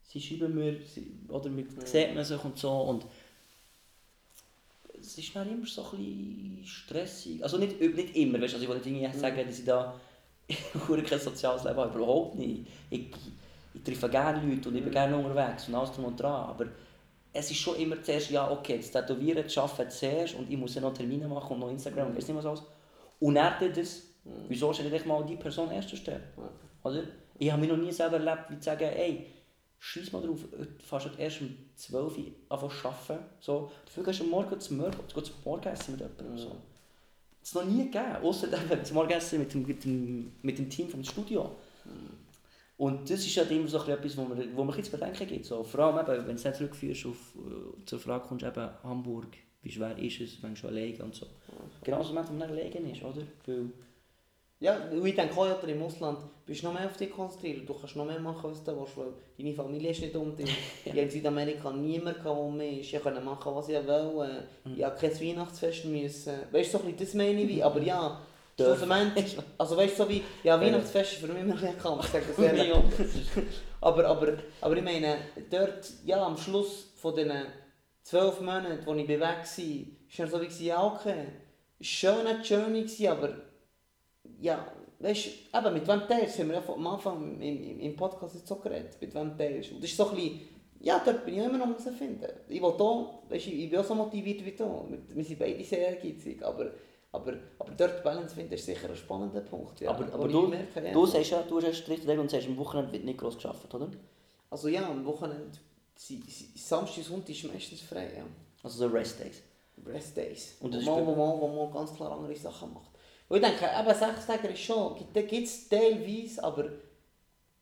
sie schreiben mir, sie, oder mir Ja. sieht man sich und so. Und es ist dann immer so ein bisschen stressig. Also nicht, nicht immer, weißt, also ich wollte nicht sagen, dass ich da kein soziales Leben habe, überhaupt nicht. Ich, ich treffe gerne Leute und ich bin gerne unterwegs und alles drum und dran, aber es ist schon immer zuerst, ja okay, das Tätowieren, das Arbeiten zuerst und ich muss ja noch Termine machen und noch Instagram und weiss nicht was alles. Und dann das, wieso stellt ich mal die Person an erster Stelle? Ja. Oder? Ich habe mich noch nie selber erlebt, wie zu sagen, ey, scheiß mal drauf, heute erst um 12 Uhr anfangen zu arbeiten. So, dafür gehst du am Morgen zum Morgen, du gehst zum Morgenessen mit jemandem. So. Das hat es noch nie gegeben, außer zum Morgenessen mit dem, mit, dem, mit dem Team vom Studio. Und das ist halt immer so etwas, wo man, wo man jetzt bedenken gibt. So, vor allem, eben, wenn du es zurückführst auf, äh, zur Frage kommst, eben Hamburg, wie schwer ist es, wenn du schon alleine und so. Genau so, wenn man alleine ist, oder? Weil, Ja, ich denke auch, oder im Ausland bist du noch mehr auf dich konzentriert. Du kannst noch mehr machen, was du willst, weil deine Familie ist nicht um dich. Ich habe in Südamerika niemanden, der um mich ist. Ich konnte machen, was ich wollte. Ich habe kein Weihnachtsfest müssen. Weißt du, so ein bisschen, das meine ich. Aber ja, Dürfen. schlussendlich, also weißt du, so wie, ja, Weihnachtsfest ist für mich immer ein Kampf, sage das ehrlich. Aber, aber, aber ich meine, dort, ja, am Schluss von diesen zwölf Monaten, wo ich weg war, war dann so wie, ja, okay, schön, Journey, gewesen, aber ja, weißt du, eben, mit wem teilst haben wir ja am Anfang im, im, Podcast jetzt so geredet, mit wem teilst. Und das ist so ein bisschen, ja, dort bin ich immer noch herausfinden. Ich will da, weißt du, ich bin auch so motiviert wie du. Wir sind beide sehr ehrgeizig, aber, aber, aber dort Balance finden ist sicher ein spannender Punkt. Ja, Aber- aber du- merke. Du sagst ja, du hast einen Strich dagegen und sagst, am Wochenende wird nicht gross gearbeitet, oder? Also ja, am Wochenende, si- si- Samstag, Sonntag ist meistens frei, ja. Also so Rest Days. Rest Days. Und das wo, ist man, wo, man, wo man ganz klar andere Sachen macht. Und ich denke, eben Sechstager ist schon, da gibt es teilweise, aber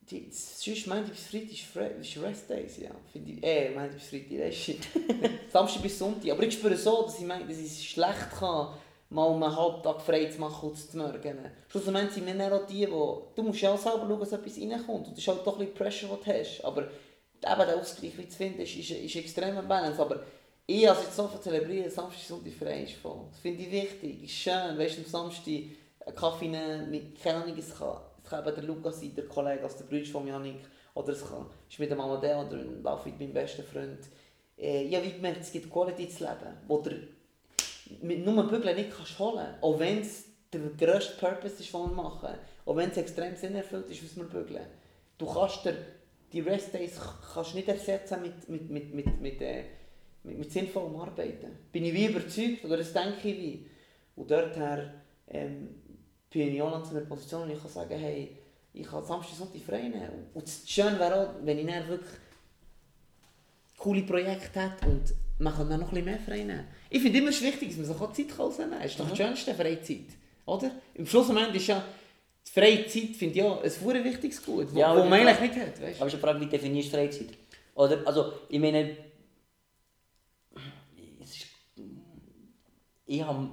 die, sonst Montag bis Freitag ist, Fre ist Rest Days, ja. Finde ich, äh, Montag bis Freitag, weißt du. Samstag bis Sonntag. Aber ich spüre so, dass ich, meine, dass ich es schlecht kann, mal einen halben Tag frei zu machen und zu morgen. Schlussendlich sind wir dann auch die, die, du musst ja auch selber schauen, dass etwas reinkommt. Und das ist halt doch ein bisschen Pressure, die du hast. Aber eben der Ausgleich, zu finden, ist, ist, ist extrem ein Balance. Aber ich als jetzt so von zelebrieren, Samstag, Sonntag frei ist voll. Das finde ich wichtig, ist schön, weißt du, am Samstag einen Kaffee nehmen, mit, keine Ahnung, es kann, es kann eben der Lukas sein, der Kollege, also der Bruder von Janik, oder es kann, ist mit dem Amadeo oder laufe mit meinem besten Freund. Äh, ich habe wie gemerkt, es gibt Quality zu leben, wo du mit nur Bügeln nicht kannst holen auch wenn es der grösste Purpose ist, was wir machen, auch wenn es extrem Sinn erfüllt ist, was wir bügeln. Du kannst dir die Restdays kannst nicht ersetzen mit, mit, mit, mit, mit, äh, mit, mit sinnvollem Arbeiten. Bin ich wie überzeugt, oder das denke ich wie. Und dorther ähm, bin ich auch zu einer Position, wo ich kann sagen, hey, ich kann Samstag, Sonntag frei nehmen. Und das Schöne wäre auch, wenn ich dann wirklich coole Projekte hätte und man kann noch ein bisschen mehr frei nehmen. Ich finde immer wichtig, dass man sich auch Zeit rausnehmen kann. Das ist doch die schönste Freizeit. Oder? Im Schluss am Ende ist ja die freie Zeit, finde ich auch, ein sehr wichtiges Gut, wo, Ja, wo aber man eigentlich nicht hat. Weißt? Aber es ist eine Frage, wie definierst du Freizeit? Oder, also, ich meine, es ist, ich habe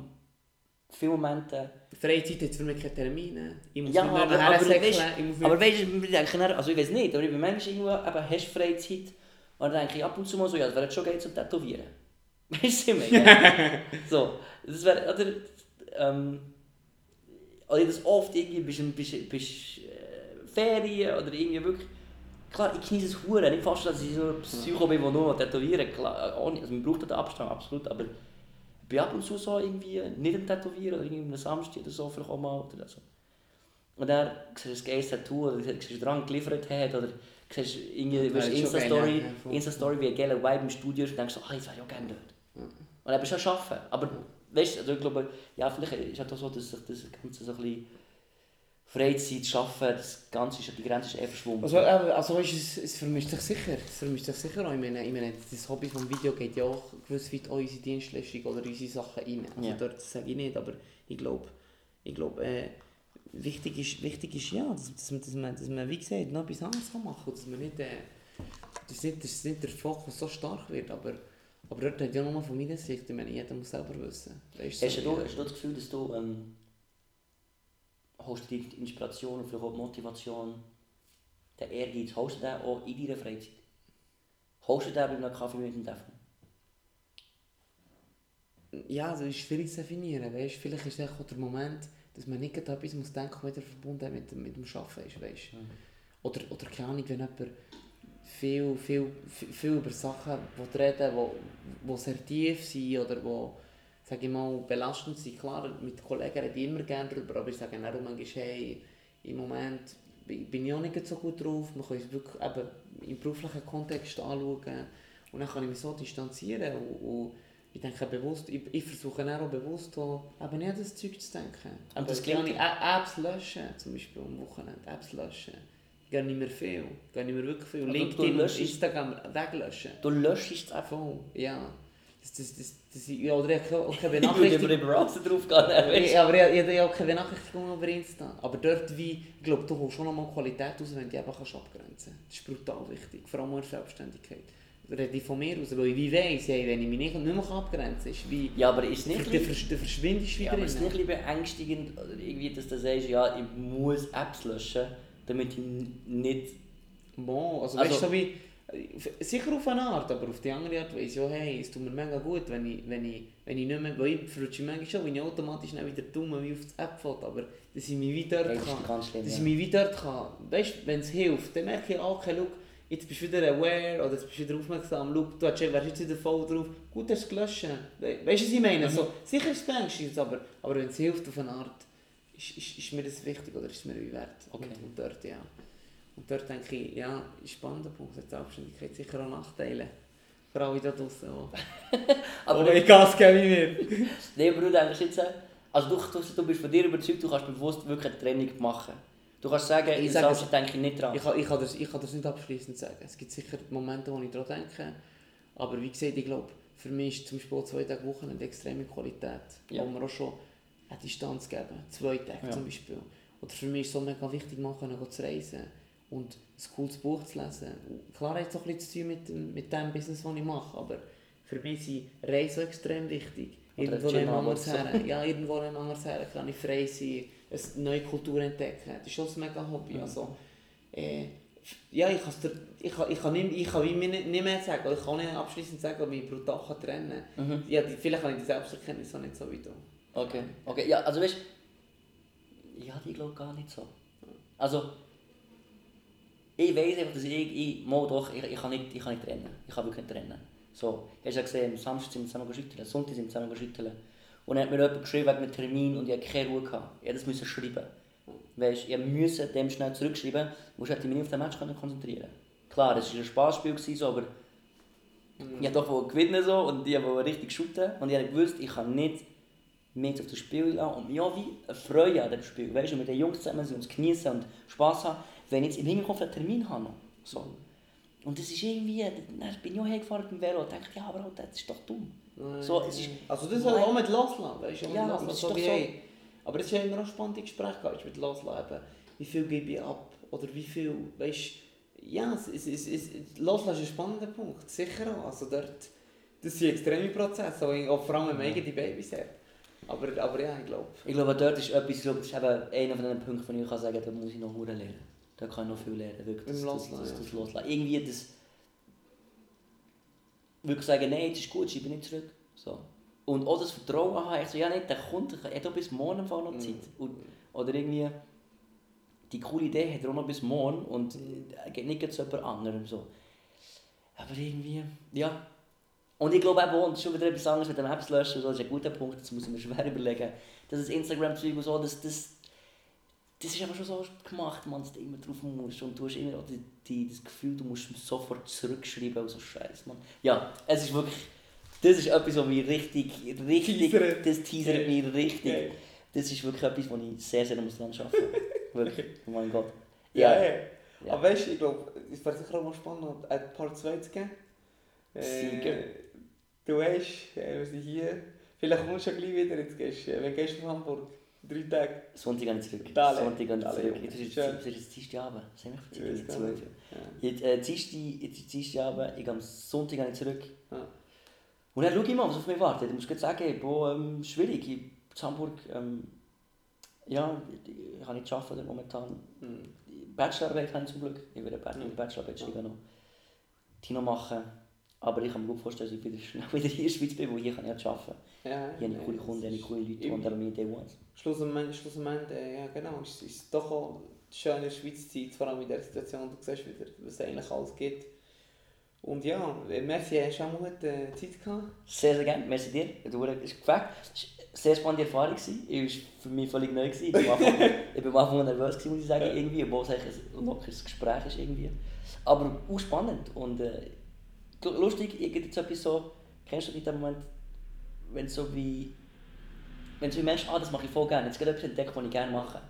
viele Momente, Freizeit hat für mich keine Termine. Ich muss Ja, aber- aber hersäckeln, weisst- ich muss aber weißt dann, also ich weiß nicht, aber ich bin manchmal irgendwo, eben, hast du Freizeit, und dann denke ich ab und zu mal so, ja, es wäre jetzt schon geil zum Tätowieren. Weißt du, meine? so, das wäre, oder, ähm, oder das oft irgendwie, bist, bist, bist äh, Ferien oder irgendwie wirklich, klar, ich genieße es hure, nicht fast, dass ich so ein Psycho bin, der nur tätowieren, klar, auch nicht, also man braucht den Abstand, absolut, aber ich bin ab und zu so irgendwie nicht am Tätowieren oder irgendwie am Samstag oder so, vielleicht auch mal, oder so. Und dann siehst du ein geiles Tattoo oder siehst du dran geliefert hat oder siehst irgendwie weißt, Insta-Story. Insta-Story wie ein geiler Vibe im Studio und denkst so, ah, ich wäre ja gerne dort. Und dann bist du ja arbeiten. Aber weißt also ich glaube, ja, vielleicht ist es auch so, dass sich das Ganze so ein bisschen Freizeit, Arbeiten, das Ganze ist, die Grenze ist eher verschwommen. Also, aber, also weißt, es, es vermischt sich sicher. Es vermischt sich sicher auch. Ich meine, ich meine, das Hobby vom Video geht ja auch gewiss weit auch unsere Dienstleistung oder in unsere Sachen rein. Also Ja. dort sage ich nicht, aber ich glaube, ich glaube äh, wichtig, ist, wichtig ist ja, dass, dass, man, dass, man, dass man, wie gesagt, noch etwas anderes kann machen kann. Dass man nicht, äh, dass nicht, dass nicht der Fokus so stark wird. Aber, aber dort hat ja nochmal von meiner Sicht, ich meine, jeder muss selber wissen. Weißt, Hast so, du, hast du das Gefühl, dass du ähm, dir die Inspiration und vielleicht auch die Motivation, den Ehrgeiz, holst du den auch in deiner Freizeit? Holst du den bei einem Kaffee mit dem Defner? Ja, also ist schwierig zu definieren. Weißt? Vielleicht ist es auch der Moment, dass man nicht etwas muss denken muss, wieder verbunden mit, dem- mit dem Arbeiten ist. Weißt? Mhm. Oder, oder keine Ahnung, wenn jemand viel, viel, viel, viel über Sachen will reden wo, wo sehr tief sind oder wo, sage ich mal, belastend sind. Klar, mit Kollegen rede ich immer gerne darüber, aber ich sage auch manchmal, hey, im Moment bin bin ich auch nicht so gut drauf. Man kann es wirklich eben im beruflichen Kontext anschauen und dann kann ich mich so distanzieren und, und ich denke bewusst, ich, ich versuche auch bewusst auch, eben nicht an das Zeug zu denken. Und das klingt- ich Apps löschen, zum Beispiel am Wochenende, Apps löschen. Gar nicht mehr viel, gar nicht mehr wirklich viel. Du LinkedIn und Instagram weglöschen. Du löschst es einfach. Ja. Das, das, das, das, ja, oder ich habe auch keine Ich würde über Benachrichtigung. Browser drauf gehen. Ja, aber ich, ich, ich habe auch keine Benachrichtigung über Insta. Aber dort wie, ich glaube, du holst schon nochmal Qualität raus, wenn du die kannst abgrenzen kannst. Das ist brutal wichtig, vor allem in der Selbstständigkeit. Mir aus, weil ich wie weiss, hey, wenn ich mich nicht, nicht mehr abgrenzen ist wie? Ja, aber ist nicht, du, bisschen- du verschwindest ja, wieder aber ist nicht ein beängstigend, oder irgendwie, dass du sagst, ja, ich muss Apps löschen, damit ich nicht... Mo, also, Also- weißt du, so wie, sicher auf eine Art, aber auf die andere Art weiss ich, ja, hey, es tut mir mega gut, wenn ich, wenn ich, wenn ich nicht mehr, weil ich verrutsche manchmal schon, wenn ich automatisch nicht wieder dumm wie auf das App fällt, aber dass ich mich wie dort Das ist kann, ganz schlimm, dass ja. ich mich wie dort kann, weißt du, wenn es hilft, dann merke ich auch, okay, schau, jetzt bist du wieder aware oder jetzt bist du wieder aufmerksam, schau, du hast, wärst jetzt wieder voll drauf, gut, hast du gelöscht. We- Weißt du, was ich meine? So, sicher ist es beängstigend, aber, aber wenn es hilft auf eine Art, ist, ist, ist mir das wichtig oder ist es mir wert. Okay. Und, und dort, ja. Und dort denke ich, ja, spannender Punkt, hat Selbstständigkeit sicher auch Nachteile. Für alle da draußen, Aber oh, ich Gas geben wie mir. Nee, aber du denkst jetzt, äh, also du, du, bist von dir überzeugt, du kannst bewusst wirklich eine Trennung machen. Du kannst sagen, Ich sage denke ich nicht dran. Ich kann, ich, kann das, ich kann das nicht abschließend sagen. Es gibt sicher Momente, wo ich daran denke. Aber wie gesagt, ich glaube, für mich ist zum Beispiel zwei Tage Woche eine extreme Qualität. Ja. Wo wir auch schon eine Distanz geben. Zwei Tage Ja. zum Beispiel. Oder für mich ist es so mega wichtig, mal können zu reisen und ein cooles Buch zu lesen. Klar hat es auch ein bisschen zu tun mit, dem- mit dem Business, das ich mache, aber für mich sind Reisen extrem wichtig. Irgendwo nicht haben anders her. Ja, irgendwo nicht anders her kann ich frei sein, eine neue Kultur entdecken. Das ist schon ein mega Hobby. Mhm. Also, äh, ja, ich, dir, ich, kann, ich, kann nicht, ich kann mir nicht, nicht mehr sagen, ich kann nicht abschließend sagen, ob ich brutal kann trennen kann. Mhm. Ja, die, vielleicht habe ich die Selbsterkenntnis auch nicht so wie du. Okay, okay, ja, also weißt du, ja, die glaube gar nicht so. Also, ich weiß einfach, dass ich, ich mal doch, ich, ich, kann nicht, ich kann nicht trennen. Ich kann wirklich nicht trennen. So, hast du ja gesehen, am Samstag sind wir zusammen schütteln, Sonntag sind wir zusammen schütteln. Und dann hat mir jemand geschrieben wegen einem Termin und ich hatte keine Ruhe. Gehabt. Ich musste das schreiben. Weißt, ich musste dem schnell zurückschreiben, du musst dich nicht auf den Match konzentrieren. Klar, es war ein Spaßspiel, so, aber ich wollte doch gewinnen so, und ich wollte richtig shooten. Und ich wusste, ich kann nicht mich auf das Spiel lassen und mich auch wie freuen an dem Spiel. Weißt du, mit den Jungs zusammen sind, uns genießen und Spass haben, wenn ich jetzt im Hinterkopf einen Termin habe. So. Und das ist irgendwie, dann bin ich auch hergefahren beim Velo und dachte, ja, aber das ist doch dumm. So, es ist, also das soll auch mit loslassen, weißt du? Ja, das ist so doch wie, so. hey, aber es ist ja immer auch spannende Gespräche gehabt, mit loslassen. Wie viel gebe ich ab? Oder wie viel, weißt du, ja, es, es, es, es, loslassen ist ein spannender Punkt, sicher auch. Also dort, das sind extreme Prozesse, auch, auch vor allem wenn man eigene Babys hat. Aber, aber ja, ich glaube. Ich glaube, dort ist etwas, das ist eben einer von den Punkten, wo ich kann sagen kann, da muss ich noch lernen. Da kann ich noch viel lernen, wirklich, das, Beim das, das, ja. das Loslassen. Irgendwie das... Wirklich sagen, nein, jetzt ist gut, schiebe nicht zurück. So. Und auch das Vertrauen haben, ich so, ja nicht, der kommt, er hat auch bis morgen im Fall noch Zeit. Und, oder irgendwie, die coole Idee hat er auch noch bis morgen und er geht nicht zu jemand anderem. So. Aber irgendwie, ja. Und ich glaube eben auch, und das schon wieder etwas anderes mit dem Apps löschen, so, das ist ein guter Punkt, das muss ich mir schwer überlegen. Das ist Instagram-Zeug und so, das, das, das ist aber schon so gemacht, man, dass du immer drauf musst und du hast immer die, die, das Gefühl, du musst sofort zurückschreiben und so Scheiß, man. Ja, es ist wirklich, das ist etwas, was mich richtig, richtig, Teasert. das teasert Geil. mich richtig. Geil. Das ist wirklich etwas, wo ich sehr, sehr muss dran arbeiten. Wirklich, oh mein Gott. Ja, Ja, ja. Aber weißt du, ich glaube, es wäre sicher auch mal spannend, ein Part 2 zu geben. Sicher. du weißt, äh, wir sind hier. Vielleicht kommst du ja gleich wieder. Jetzt gehst, äh, wenn gehst du nach Hamburg? Drei Tage. Sonntag gehe ich zurück. Dale. Sonntag gehe ich zurück. Das ist Schön. jetzt, jetzt Dienstagabend. Was haben wir Ich für Zeit? Jetzt, äh, Dienstag, jetzt ist Dienstagabend, ich gehe am Sonntag gehe ich zurück. Ja. Und dann schau ich mal, was auf mich wartet. Ich muss gerade sagen, boah, ähm, schwierig. Ich, in Hamburg, ähm, ja, ich, ich kann nicht arbeiten momentan. Hm. Die Bachelorarbeit habe ich zum Glück. Ich werde eine Mhm. Bachelorarbeit schreiben noch. Die noch machen. Aber ich kann mir gut vorstellen, dass ich wieder schnell wieder hier in der Schweiz bin, wo hier kann ich halt arbeiten. Ja, Hier habe ich coole Kunden, habe ich coole Leute und eben meine Day Ones. Schlussendlich, schlussendlich äh, ja genau, es ist doch auch schön in der Schweiz zu sein, vor allem in der Situation, du siehst wieder, was es eigentlich alles gibt. Und ja, äh, merci, hast du auch mal äh, Zeit gehabt? Sehr, sehr gerne. Merci dir. Du hast es gefällt. Es war eine sehr spannende Erfahrung. Es war für mich völlig neu. Ich war am Anfang, ich am nervös, muss ich sagen, irgendwie, obwohl es eigentlich ein lockeres Gespräch ist. Irgendwie. Aber auch spannend. Und äh, lustig, irgendwie jetzt etwas so, kennst du in dem Moment, wenn so wie, wenn du so merkst, ah, das mache ich voll gerne, jetzt gerade etwas entdeckt, was ich gerne mache.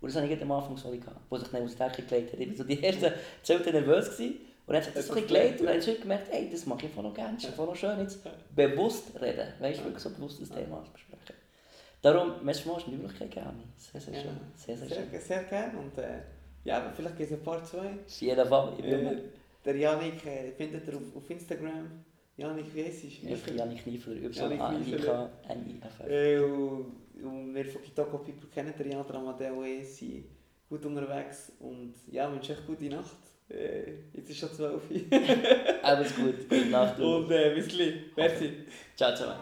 Und das hatte ich am Anfang so gehabt, wo sich dann aus der Decke gelegt hat. Ich war so die ersten 10 Minuten nervös gewesen. Und dann hat sich das so ein bisschen gelegt und dann habe ich gemerkt, ey, das mache ich voll noch gerne, das ist voll noch schön jetzt bewusst reden, weißt du, wirklich so bewusst das Thema besprechen. Darum, merci vielmals, die Möglichkeit gerne. Sehr, sehr schön. Sehr, sehr schön. Sehr, sehr gerne und äh, ja, vielleicht gibt es ein paar zwei. Auf jeden Fall, ich bin Äh. Der Janik äh, findet ihr auf, auf Instagram. Janik, wie heisst es? Einfach Janik Kniefler, Y, Janik A, I, Kniefler. K, N, I, F, F. Äh, und, und wir von Kitoko People kennen den Jan Amadeo eh, sind gut unterwegs und ja, wünsche euch gute Nacht. Äh, jetzt ist schon 12 Uhr. Alles gut, gute Nacht. und äh, bis gleich. Merci. Ciao zusammen.